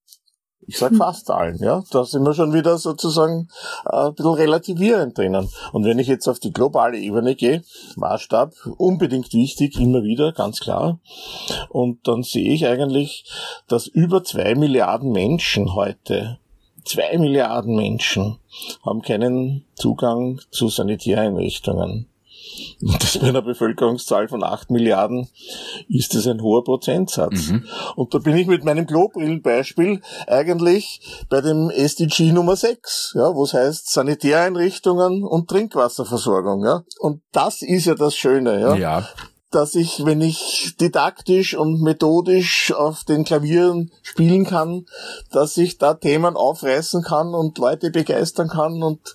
Ich sag fast allen, ja. Da sind wir schon wieder sozusagen äh, ein bisschen relativierend drinnen. Und wenn ich jetzt auf die globale Ebene gehe, Maßstab, unbedingt wichtig, immer wieder, ganz klar. Und dann sehe ich eigentlich, dass über zwei Milliarden Menschen heute, zwei Milliarden Menschen haben keinen Zugang zu Sanitäreinrichtungen. Das bei einer Bevölkerungszahl von 8 Milliarden ist das ein hoher Prozentsatz. Mhm. Und da bin ich mit meinem Klobrillenbeispiel eigentlich bei dem SDG Nummer 6, ja, wo es heißt Sanitäreinrichtungen und Trinkwasserversorgung. Ja. Und das ist ja das Schöne. Ja. ja dass ich, wenn ich didaktisch und methodisch auf den Klavieren spielen kann, dass ich da Themen aufreißen kann und Leute begeistern kann und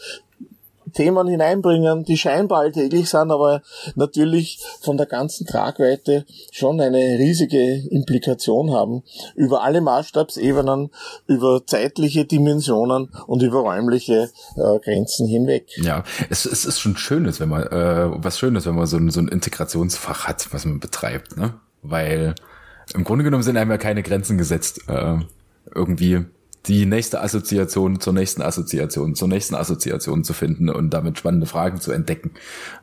Themen hineinbringen, die scheinbar alltäglich sind, aber natürlich von der ganzen Tragweite schon eine riesige Implikation haben über alle Maßstabsebenen, über zeitliche Dimensionen und über räumliche äh, Grenzen hinweg. Ja, es, es ist schon Schönes, wenn man äh, was Schönes, wenn man so ein, so ein Integrationsfach hat, was man betreibt, ne? Weil im Grunde genommen sind einem ja keine Grenzen gesetzt. Äh, irgendwie die nächste Assoziation zur nächsten Assoziation zur nächsten Assoziation zu finden und damit spannende Fragen zu entdecken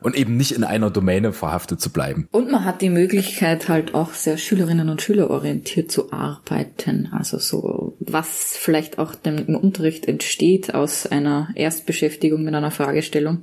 und eben nicht in einer Domäne verhaftet zu bleiben. Und man hat die Möglichkeit halt auch sehr Schülerinnen und Schüler orientiert zu arbeiten, also so was vielleicht auch dem, im Unterricht entsteht aus einer Erstbeschäftigung mit einer Fragestellung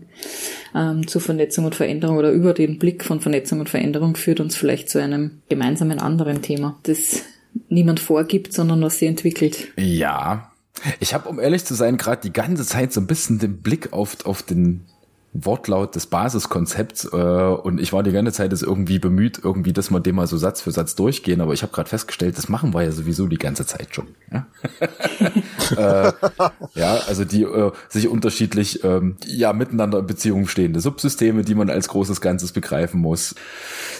ähm, zu Vernetzung und Veränderung oder über den Blick von Vernetzung und Veränderung führt uns vielleicht zu einem gemeinsamen anderen Thema. Das niemand vorgibt, sondern was sie entwickelt. Ja. Ich habe, um ehrlich zu sein, gerade die ganze Zeit so ein bisschen den Blick auf, auf den Wortlaut des Basiskonzepts äh, und ich war die ganze Zeit jetzt irgendwie bemüht, irgendwie, dass wir dem mal so Satz für Satz durchgehen, aber ich habe gerade festgestellt, das machen wir ja sowieso die ganze Zeit schon. Ja, äh, ja also die äh, sich unterschiedlich ähm, ja miteinander in Beziehung stehende Subsysteme, die man als großes Ganzes begreifen muss,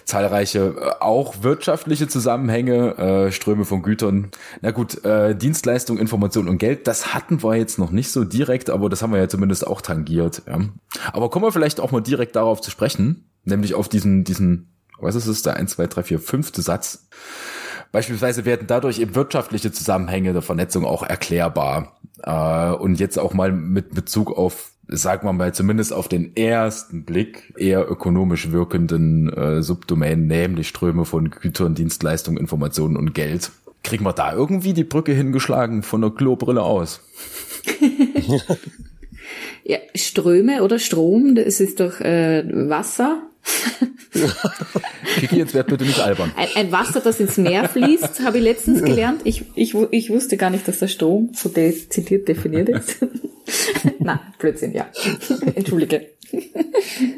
zahlreiche äh, auch wirtschaftliche Zusammenhänge, äh, Ströme von Gütern. Na gut, äh, Dienstleistung, Information und Geld, das hatten wir jetzt noch nicht so direkt, aber das haben wir ja zumindest auch tangiert. Ja. Aber aber kommen wir vielleicht auch mal direkt darauf zu sprechen, nämlich auf diesen, diesen, was ist es, der 1, 2, 3, 4, fünfte Satz. Beispielsweise werden dadurch eben wirtschaftliche Zusammenhänge der Vernetzung auch erklärbar. Äh, und jetzt auch mal mit Bezug auf, sagen wir mal, zumindest auf den ersten Blick eher ökonomisch wirkenden äh, Subdomänen, nämlich Ströme von Gütern, Dienstleistungen, Informationen und Geld. Kriegen wir da irgendwie die Brücke hingeschlagen von der Klobrille aus? Ja, Ströme oder Strom, das ist doch äh, Wasser. Kiki, jetzt werd bitte nicht albern. Ein, ein Wasser, das ins Meer fließt, habe ich letztens gelernt. Ich, ich, ich wusste gar nicht, dass der Strom so dezidiert definiert ist. Na, Blödsinn, ja. Entschuldige.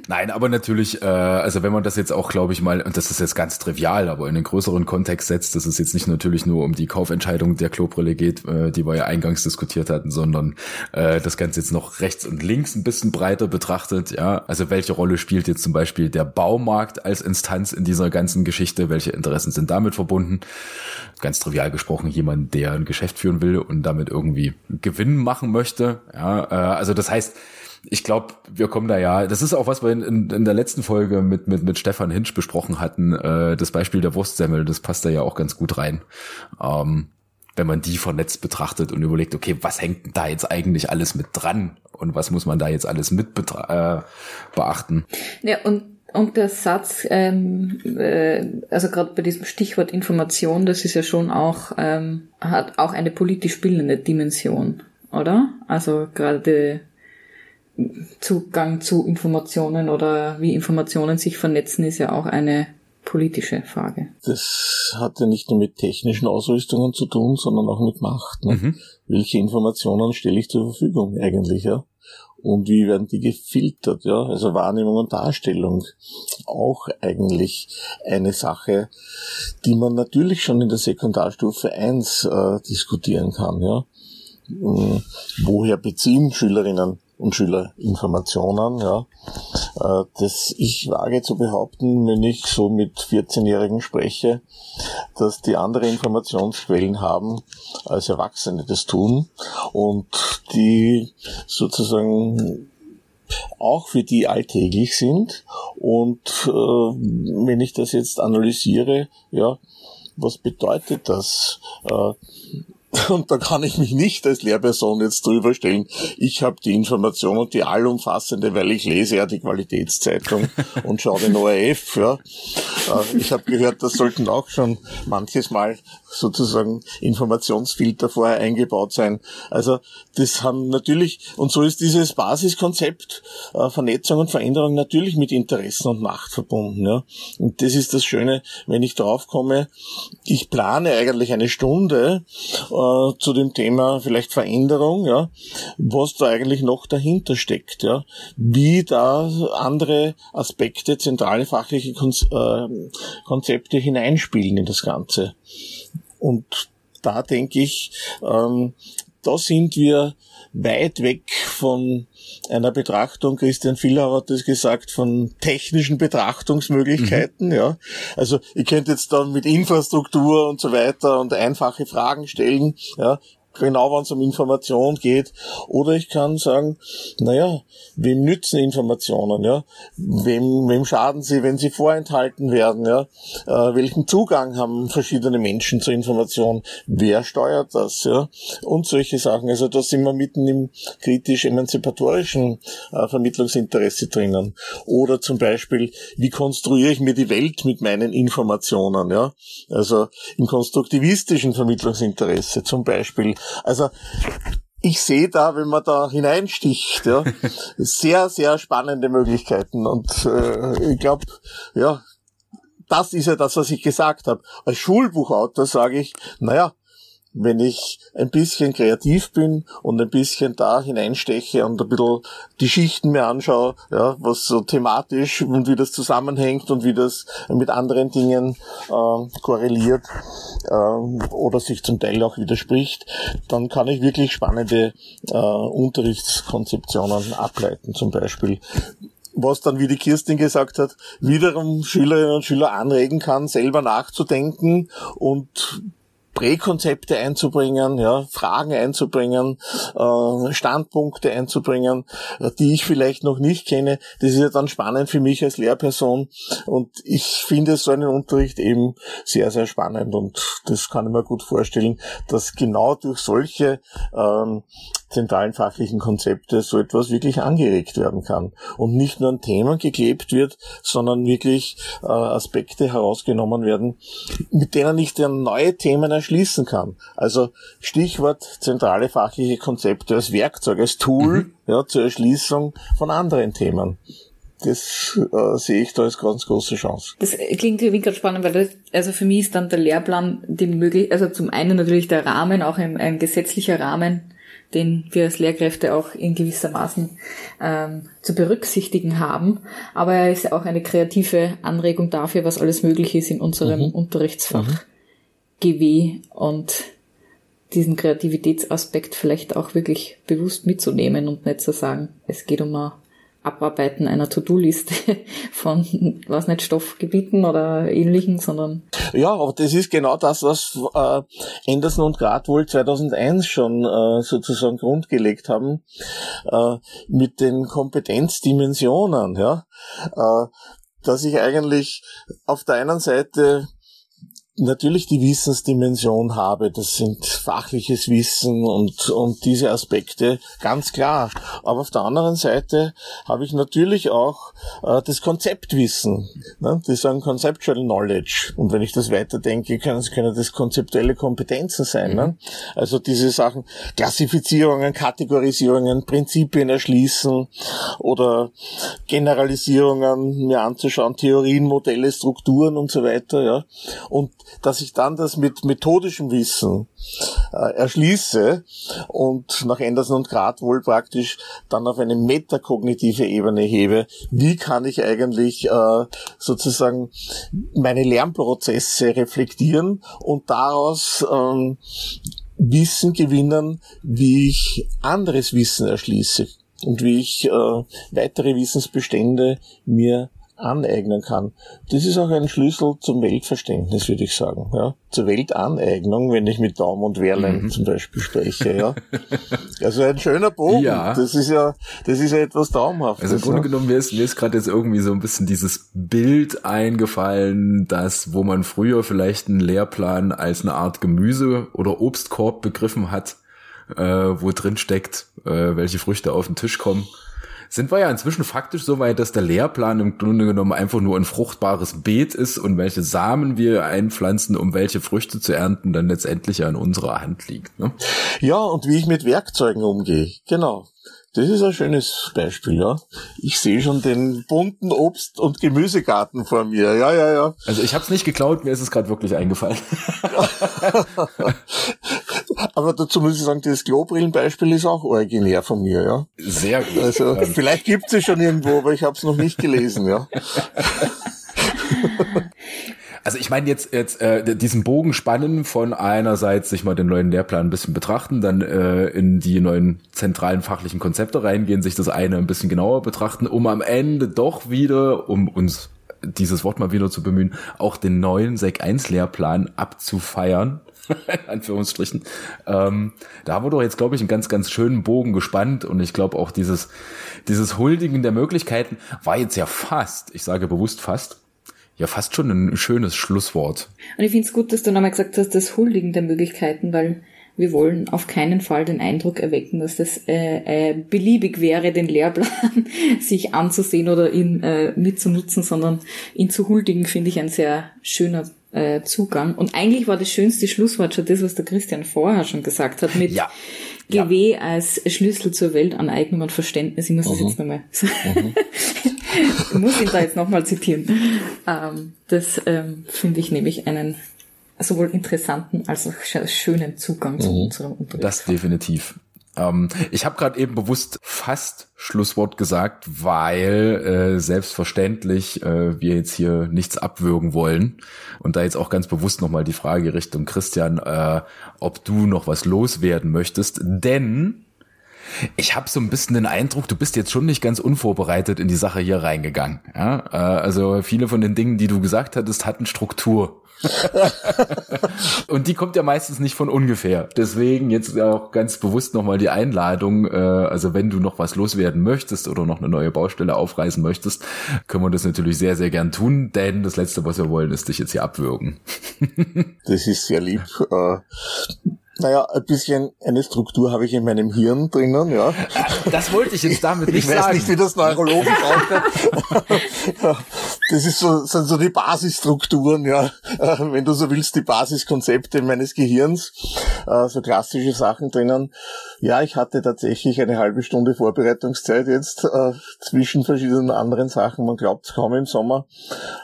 Nein, aber natürlich, äh, also wenn man das jetzt auch, glaube ich mal, und das ist jetzt ganz trivial, aber in den größeren Kontext setzt, dass es jetzt nicht natürlich nur um die Kaufentscheidung der Klobrille geht, äh, die wir ja eingangs diskutiert hatten, sondern äh, das Ganze jetzt noch rechts und links ein bisschen breiter betrachtet, ja. Also welche Rolle spielt jetzt zum Beispiel der Baumarkt als Instanz in dieser ganzen Geschichte? Welche Interessen sind damit verbunden? Ganz trivial gesprochen, jemand, der ein Geschäft führen will und damit irgendwie Gewinn machen möchte. Ja, äh, also das heißt, ich glaube, wir kommen da ja. Das ist auch was wir in, in, in, der letzten Folge mit mit mit Stefan Hinsch besprochen hatten. Äh, das Beispiel der Wurstsemmel, das passt da ja auch ganz gut rein. Ähm, wenn man die vernetzt betrachtet und überlegt, okay, was hängt da jetzt eigentlich alles mit dran und was muss man da jetzt alles mit äh, beachten? Ja und und der Satz, ähm, äh, also gerade bei diesem Stichwort Information, das ist ja schon auch ähm, hat auch eine politisch bildende Dimension, oder? Also gerade Zugang zu Informationen oder wie Informationen sich vernetzen, ist ja auch eine politische Frage. Das hat ja nicht nur mit technischen Ausrüstungen zu tun, sondern auch mit Macht. Ne? Mhm. Welche Informationen stelle ich zur Verfügung eigentlich, ja? Und wie werden die gefiltert, ja? Also Wahrnehmung und Darstellung. Auch eigentlich eine Sache, die man natürlich schon in der Sekundarstufe 1 äh, diskutieren kann, ja? Hm, woher beziehen Schülerinnen und Schüler Informationen, ja. Äh, das ich wage zu behaupten, wenn ich so mit 14-Jährigen spreche, dass die andere Informationsquellen haben, als Erwachsene das tun und die sozusagen auch für die alltäglich sind. Und äh, wenn ich das jetzt analysiere, ja, was bedeutet das? Äh, und da kann ich mich nicht als Lehrperson jetzt drüber stellen. Ich habe die Information und die allumfassende, weil ich lese ja die Qualitätszeitung und schaue den ORF. Ja. Äh, ich habe gehört, das sollten auch schon manches Mal sozusagen Informationsfilter vorher eingebaut sein. Also das haben natürlich, und so ist dieses Basiskonzept äh, Vernetzung und Veränderung natürlich mit Interessen und Macht verbunden. Ja. Und das ist das Schöne, wenn ich drauf komme, ich plane eigentlich eine Stunde äh, zu dem Thema vielleicht Veränderung, ja, was da eigentlich noch dahinter steckt, ja, wie da andere Aspekte, zentrale fachliche äh, Konzepte hineinspielen in das Ganze. Und da denke ich, ähm, da sind wir weit weg von einer Betrachtung, Christian Villauer hat das gesagt, von technischen Betrachtungsmöglichkeiten, mhm. ja. Also, ihr könnt jetzt dann mit Infrastruktur und so weiter und einfache Fragen stellen, ja genau wenn es um Information geht. Oder ich kann sagen, naja, wem nützen Informationen, ja? Wem, wem schaden sie, wenn sie vorenthalten werden, ja? Äh, welchen Zugang haben verschiedene Menschen zur Information? Wer steuert das, ja? Und solche Sachen. Also da sind wir mitten im kritisch-emanzipatorischen äh, Vermittlungsinteresse drinnen. Oder zum Beispiel, wie konstruiere ich mir die Welt mit meinen Informationen, ja? Also im konstruktivistischen Vermittlungsinteresse zum Beispiel also ich sehe da, wenn man da hineinsticht, ja, sehr, sehr spannende Möglichkeiten. Und äh, ich glaube, ja, das ist ja das, was ich gesagt habe. Als Schulbuchautor sage ich, naja, wenn ich ein bisschen kreativ bin und ein bisschen da hineinsteche und ein bisschen die Schichten mir anschaue, ja, was so thematisch und wie das zusammenhängt und wie das mit anderen Dingen äh, korreliert äh, oder sich zum Teil auch widerspricht, dann kann ich wirklich spannende äh, Unterrichtskonzeptionen ableiten, zum Beispiel. Was dann, wie die Kirstin gesagt hat, wiederum Schülerinnen und Schüler anregen kann, selber nachzudenken und Präkonzepte einzubringen, ja, Fragen einzubringen, äh, Standpunkte einzubringen, die ich vielleicht noch nicht kenne. Das ist ja dann spannend für mich als Lehrperson und ich finde so einen Unterricht eben sehr, sehr spannend und das kann ich mir gut vorstellen, dass genau durch solche ähm, zentralen fachlichen Konzepte so etwas wirklich angeregt werden kann und nicht nur an Themen geklebt wird, sondern wirklich äh, Aspekte herausgenommen werden, mit denen ich dann neue Themen erschließen kann. Also Stichwort zentrale fachliche Konzepte als Werkzeug, als Tool mhm. ja, zur Erschließung von anderen Themen das äh, sehe ich da als ganz große Chance. Das klingt irgendwie gerade spannend, weil das, also für mich ist dann der Lehrplan die möglich, also zum einen natürlich der Rahmen, auch ein, ein gesetzlicher Rahmen, den wir als Lehrkräfte auch in gewisser Maßen ähm, zu berücksichtigen haben. Aber er ist auch eine kreative Anregung dafür, was alles möglich ist in unserem mhm. Unterrichtsfach mhm. GW und diesen Kreativitätsaspekt vielleicht auch wirklich bewusst mitzunehmen und nicht zu sagen, es geht um eine Abarbeiten einer To-Do-Liste von, was nicht, Stoffgebieten oder ähnlichen, sondern. Ja, aber das ist genau das, was äh, Anderson und Grad wohl 2001 schon äh, sozusagen grundgelegt haben, äh, mit den Kompetenzdimensionen, ja, äh, dass ich eigentlich auf der einen Seite natürlich die Wissensdimension habe, das sind fachliches Wissen und, und diese Aspekte, ganz klar. Aber auf der anderen Seite habe ich natürlich auch äh, das Konzeptwissen. Ne? Die sagen Conceptual Knowledge. Und wenn ich das weiterdenke, können, können das konzeptuelle Kompetenzen sein. Ne? Mhm. Ne? Also diese Sachen, Klassifizierungen, Kategorisierungen, Prinzipien erschließen oder Generalisierungen mir anzuschauen, Theorien, Modelle, Strukturen und so weiter. Ja? Und dass ich dann das mit methodischem Wissen äh, erschließe und nach Anderson und Grad wohl praktisch dann auf eine metakognitive Ebene hebe. Wie kann ich eigentlich äh, sozusagen meine Lernprozesse reflektieren und daraus ähm, Wissen gewinnen, wie ich anderes Wissen erschließe und wie ich äh, weitere Wissensbestände mir aneignen kann. Das ist auch ein Schlüssel zum Weltverständnis, würde ich sagen. Ja? Zur Weltaneignung, wenn ich mit Daum und Wehrlein mhm. zum Beispiel spreche. Ja? Also ein schöner Bogen. Ja. Das ist ja, das ist ja etwas Traumhaftes. Also im Grunde ja? genommen, mir ist, mir ist gerade jetzt irgendwie so ein bisschen dieses Bild eingefallen, dass wo man früher vielleicht einen Lehrplan als eine Art Gemüse- oder Obstkorb begriffen hat, äh, wo drin steckt, äh, welche Früchte auf den Tisch kommen sind wir ja inzwischen faktisch so weit, dass der Lehrplan im Grunde genommen einfach nur ein fruchtbares Beet ist und welche Samen wir einpflanzen, um welche Früchte zu ernten, dann letztendlich ja in unserer Hand liegt. Ne? Ja, und wie ich mit Werkzeugen umgehe. Genau. Das ist ein schönes Beispiel, ja. Ich sehe schon den bunten Obst- und Gemüsegarten vor mir. Ja, ja, ja. Also ich habe es nicht geklaut, mir ist es gerade wirklich eingefallen. Aber dazu muss ich sagen, das Klobrillenbeispiel ist auch originär von mir, ja. Sehr gut. Also vielleicht gibt es schon irgendwo, aber ich habe es noch nicht gelesen, ja. Also ich meine jetzt jetzt äh, diesen Bogen spannen von einerseits sich mal den neuen Lehrplan ein bisschen betrachten, dann äh, in die neuen zentralen fachlichen Konzepte reingehen, sich das eine ein bisschen genauer betrachten, um am Ende doch wieder, um uns dieses Wort mal wieder zu bemühen, auch den neuen Sek 1 Lehrplan abzufeiern. Anführungsstrichen. Ähm, da haben wir doch jetzt, glaube ich, einen ganz, ganz schönen Bogen gespannt und ich glaube auch dieses, dieses Huldigen der Möglichkeiten war jetzt ja fast, ich sage bewusst fast, ja fast schon ein schönes Schlusswort. Und ich finde es gut, dass du nochmal gesagt hast, das Huldigen der Möglichkeiten, weil wir wollen auf keinen Fall den Eindruck erwecken, dass das äh, äh, beliebig wäre, den Lehrplan sich anzusehen oder ihn äh, mitzunutzen, sondern ihn zu huldigen, finde ich ein sehr schöner äh, Zugang. Und eigentlich war das schönste Schlusswort schon das, was der Christian vorher schon gesagt hat, mit ja. GW ja. als Schlüssel zur Weltaneignung und Verständnis. Ich muss das mhm. jetzt nochmal mhm. ich muss ihn da jetzt nochmal zitieren. Ähm, das ähm, finde ich nämlich einen sowohl interessanten als auch schönen Zugang zu mhm. unserem Unterricht. Das definitiv. Ähm, ich habe gerade eben bewusst fast Schlusswort gesagt, weil äh, selbstverständlich äh, wir jetzt hier nichts abwürgen wollen. Und da jetzt auch ganz bewusst nochmal die Frage Richtung Christian, äh, ob du noch was loswerden möchtest. Denn ich habe so ein bisschen den Eindruck, du bist jetzt schon nicht ganz unvorbereitet in die Sache hier reingegangen. Ja? Äh, also viele von den Dingen, die du gesagt hattest, hatten Struktur. und die kommt ja meistens nicht von ungefähr. Deswegen jetzt auch ganz bewusst nochmal die Einladung, äh, also wenn du noch was loswerden möchtest oder noch eine neue Baustelle aufreißen möchtest, können wir das natürlich sehr, sehr gern tun, denn das Letzte, was wir wollen, ist dich jetzt hier abwürgen. das ist sehr lieb. Äh, naja, ein bisschen eine Struktur habe ich in meinem Hirn drinnen, ja. Das wollte ich jetzt damit nicht sagen. Ich weiß nicht, wie das neurologisch aussieht. Das ist so, sind so die Basisstrukturen, ja. Wenn du so willst, die Basiskonzepte meines Gehirns. Äh, so klassische Sachen drinnen. Ja, ich hatte tatsächlich eine halbe Stunde Vorbereitungszeit jetzt äh, zwischen verschiedenen anderen Sachen. Man glaubt kaum im Sommer,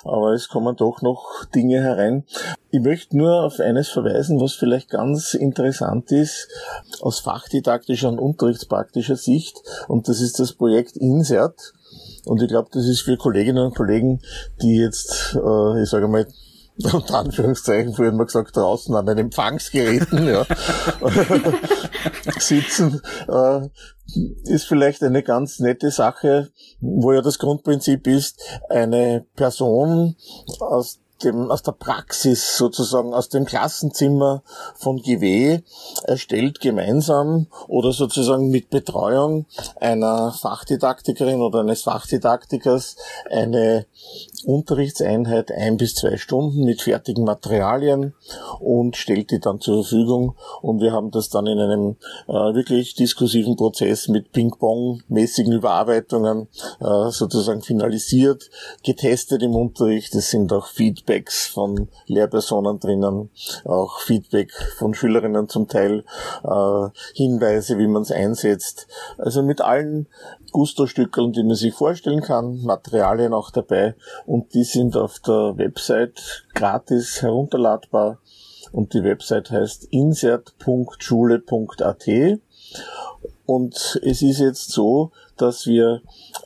aber es kommen doch noch Dinge herein. Ich möchte nur auf eines verweisen, was vielleicht ganz interessant ist aus fachdidaktischer und unterrichtspraktischer Sicht. Und das ist das Projekt INSERT. Und ich glaube, das ist für Kolleginnen und Kollegen, die jetzt, äh, ich sage mal, unter Anführungszeichen, vorhin mal gesagt, draußen an den Empfangsgeräten ja, sitzen, äh, ist vielleicht eine ganz nette Sache, wo ja das Grundprinzip ist, eine Person aus dem, aus der Praxis sozusagen, aus dem Klassenzimmer von GW erstellt gemeinsam oder sozusagen mit Betreuung einer Fachdidaktikerin oder eines Fachdidaktikers eine Unterrichtseinheit ein bis zwei Stunden mit fertigen Materialien und stellt die dann zur Verfügung. Und wir haben das dann in einem äh, wirklich diskursiven Prozess mit Ping-Pong-mäßigen Überarbeitungen äh, sozusagen finalisiert, getestet im Unterricht. Es sind auch Feedbacks von Lehrpersonen drinnen, auch Feedback von Schülerinnen zum Teil, äh, Hinweise, wie man es einsetzt. Also mit allen Gusto-Stückeln, die man sich vorstellen kann, Materialien auch dabei. Und die sind auf der Website gratis herunterladbar. Und die Website heißt insert.schule.at und es ist jetzt so, dass wir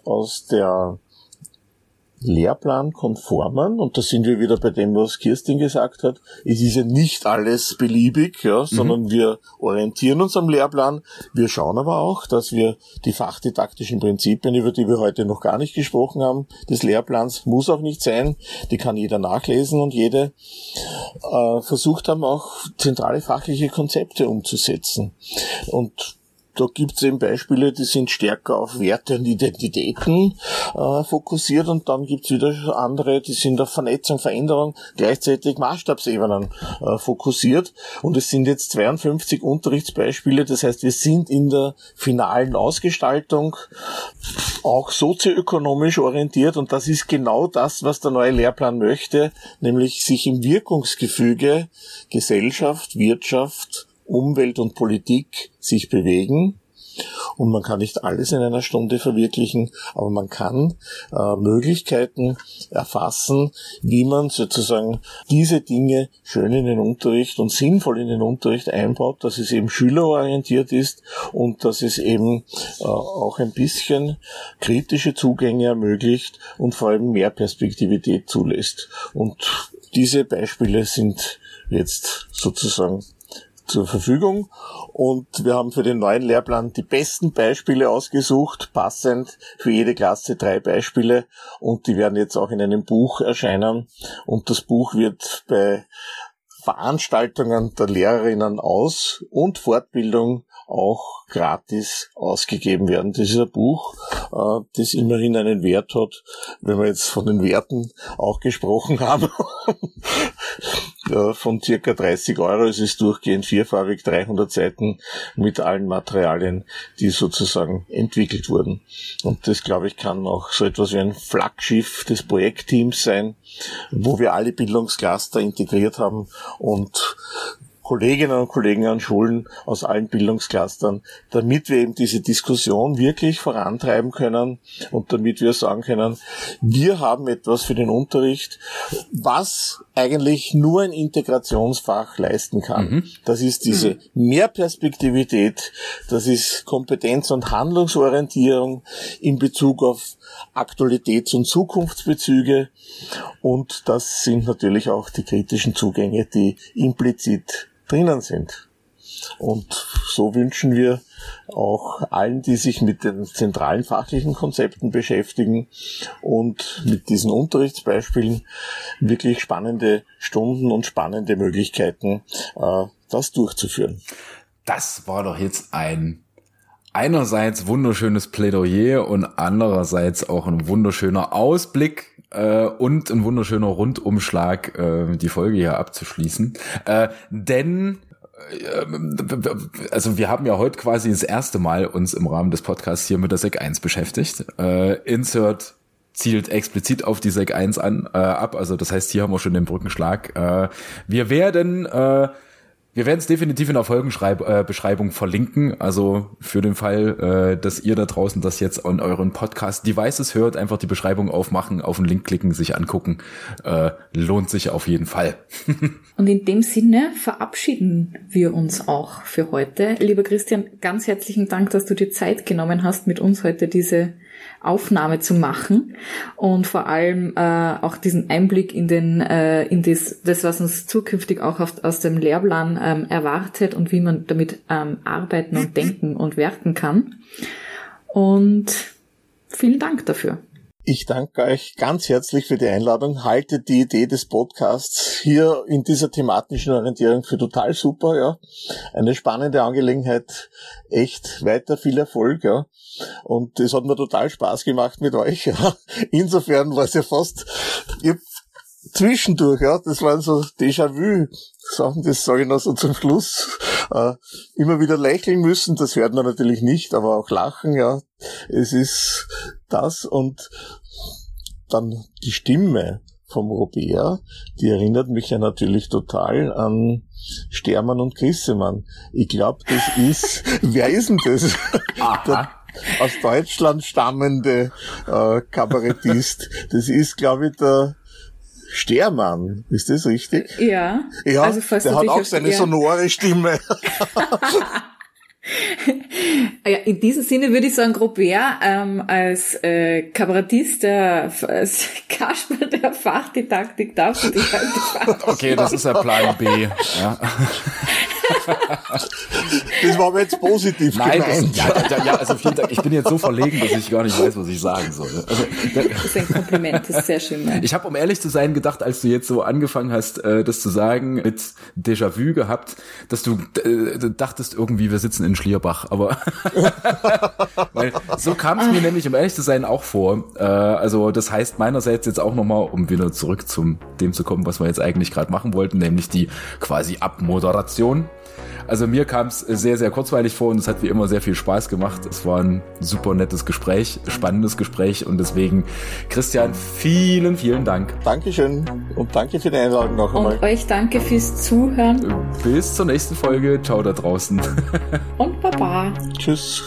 aus der Lehrplankonformen, und da sind wir wieder bei dem, was Kirstin gesagt hat, es ist ja nicht alles beliebig, ja, mhm. sondern wir orientieren uns am Lehrplan. Wir schauen aber auch, dass wir die fachdidaktischen Prinzipien, über die wir heute noch gar nicht gesprochen haben, des Lehrplans muss auch nicht sein, die kann jeder nachlesen und jede äh, versucht haben auch zentrale fachliche Konzepte umzusetzen. Und da gibt es eben Beispiele, die sind stärker auf Werte und Identitäten äh, fokussiert und dann gibt es wieder andere, die sind auf Vernetzung, Veränderung, gleichzeitig Maßstabsebenen äh, fokussiert. Und es sind jetzt 52 Unterrichtsbeispiele, das heißt, wir sind in der finalen Ausgestaltung auch sozioökonomisch orientiert und das ist genau das, was der neue Lehrplan möchte, nämlich sich im Wirkungsgefüge Gesellschaft, Wirtschaft, Umwelt und Politik sich bewegen. Und man kann nicht alles in einer Stunde verwirklichen, aber man kann äh, Möglichkeiten erfassen, wie man sozusagen diese Dinge schön in den Unterricht und sinnvoll in den Unterricht einbaut, dass es eben schülerorientiert ist und dass es eben äh, auch ein bisschen kritische Zugänge ermöglicht und vor allem mehr Perspektivität zulässt. Und diese Beispiele sind jetzt sozusagen zur Verfügung. Und wir haben für den neuen Lehrplan die besten Beispiele ausgesucht, passend für jede Klasse drei Beispiele. Und die werden jetzt auch in einem Buch erscheinen. Und das Buch wird bei Veranstaltungen der Lehrerinnen aus und Fortbildung auch gratis ausgegeben werden. Das ist ein Buch, äh, das immerhin einen Wert hat, wenn wir jetzt von den Werten auch gesprochen haben. von circa 30 Euro. Es ist durchgehend vierfarbig, 300 Seiten mit allen Materialien, die sozusagen entwickelt wurden. Und das, glaube ich, kann auch so etwas wie ein Flaggschiff des Projektteams sein, wo wir alle Bildungscluster integriert haben und Kolleginnen und Kollegen an Schulen aus allen Bildungsclustern, damit wir eben diese Diskussion wirklich vorantreiben können und damit wir sagen können, wir haben etwas für den Unterricht, was eigentlich nur ein Integrationsfach leisten kann. Mhm. Das ist diese Mehrperspektivität, das ist Kompetenz- und Handlungsorientierung in Bezug auf Aktualitäts- und Zukunftsbezüge und das sind natürlich auch die kritischen Zugänge, die implizit drinnen sind. Und so wünschen wir auch allen, die sich mit den zentralen fachlichen Konzepten beschäftigen und mit diesen Unterrichtsbeispielen wirklich spannende Stunden und spannende Möglichkeiten, äh, das durchzuführen. Das war doch jetzt ein einerseits wunderschönes Plädoyer und andererseits auch ein wunderschöner Ausblick äh, und ein wunderschöner Rundumschlag, äh, die Folge hier abzuschließen. Äh, denn äh, also wir haben ja heute quasi das erste Mal uns im Rahmen des Podcasts hier mit der SEC 1 beschäftigt. Äh, Insert zielt explizit auf die SEC 1 an, äh, ab. Also das heißt, hier haben wir schon den Brückenschlag. Äh, wir werden äh, wir werden es definitiv in der Folgenbeschreibung äh, verlinken. Also für den Fall, äh, dass ihr da draußen das jetzt an euren Podcast-Devices hört, einfach die Beschreibung aufmachen, auf den Link klicken, sich angucken. Äh, lohnt sich auf jeden Fall. Und in dem Sinne verabschieden wir uns auch für heute. Lieber Christian, ganz herzlichen Dank, dass du dir Zeit genommen hast, mit uns heute diese Aufnahme zu machen und vor allem äh, auch diesen Einblick in den äh, in das, das was uns zukünftig auch auf, aus dem Lehrplan ähm, erwartet und wie man damit ähm, arbeiten und denken und werken kann. Und vielen Dank dafür. Ich danke euch ganz herzlich für die Einladung. Halte die Idee des Podcasts hier in dieser thematischen Orientierung für total super, ja. Eine spannende Angelegenheit. Echt weiter viel Erfolg, ja. Und es hat mir total Spaß gemacht mit euch, ja. Insofern war es ja fast, ich zwischendurch, ja, das waren so Déjà-vu Sachen, das sage ich noch so zum Schluss, äh, immer wieder lächeln müssen, das hört man natürlich nicht, aber auch lachen, ja, es ist das und dann die Stimme vom Robert, die erinnert mich ja natürlich total an Stermann und Grissemann. Ich glaube, das ist, wer ist denn das? Der, aus Deutschland stammende äh, Kabarettist. Das ist, glaube ich, der Stermann, ist das richtig? Ja. Ja, also der hat auch seine sonore Stimme. ja, in diesem Sinne würde ich sagen, Grobert ähm, als äh, Kabarettist, der, als Kasperl der Fachdidaktik darf du dich halt Okay, das ist ja Plan B. Ja. das war aber jetzt positiv Nein, gemeint. Das, ja, ja, also vielen Dank. Ich bin jetzt so verlegen, dass ich gar nicht weiß, was ich sagen soll. Also, das ist ein Kompliment, das ist sehr schön. Ja. Ich habe, um ehrlich zu sein, gedacht, als du jetzt so angefangen hast, äh, das zu sagen, mit Déjà-vu gehabt, dass du äh, dachtest irgendwie, wir sitzen in Schlierbach. Aber weil so kam es mir nämlich, um ehrlich zu sein, auch vor. Äh, also das heißt meinerseits jetzt auch nochmal, um wieder zurück zum dem zu kommen, was wir jetzt eigentlich gerade machen wollten, nämlich die quasi Abmoderation. Also mir kam es sehr, sehr kurzweilig vor und es hat wie immer sehr viel Spaß gemacht. Es war ein super nettes Gespräch, spannendes Gespräch und deswegen, Christian, vielen, vielen Dank. Dankeschön und danke für die Einladung noch einmal. Und euch danke fürs Zuhören. Bis zur nächsten Folge. Ciao da draußen. Und Baba. Tschüss.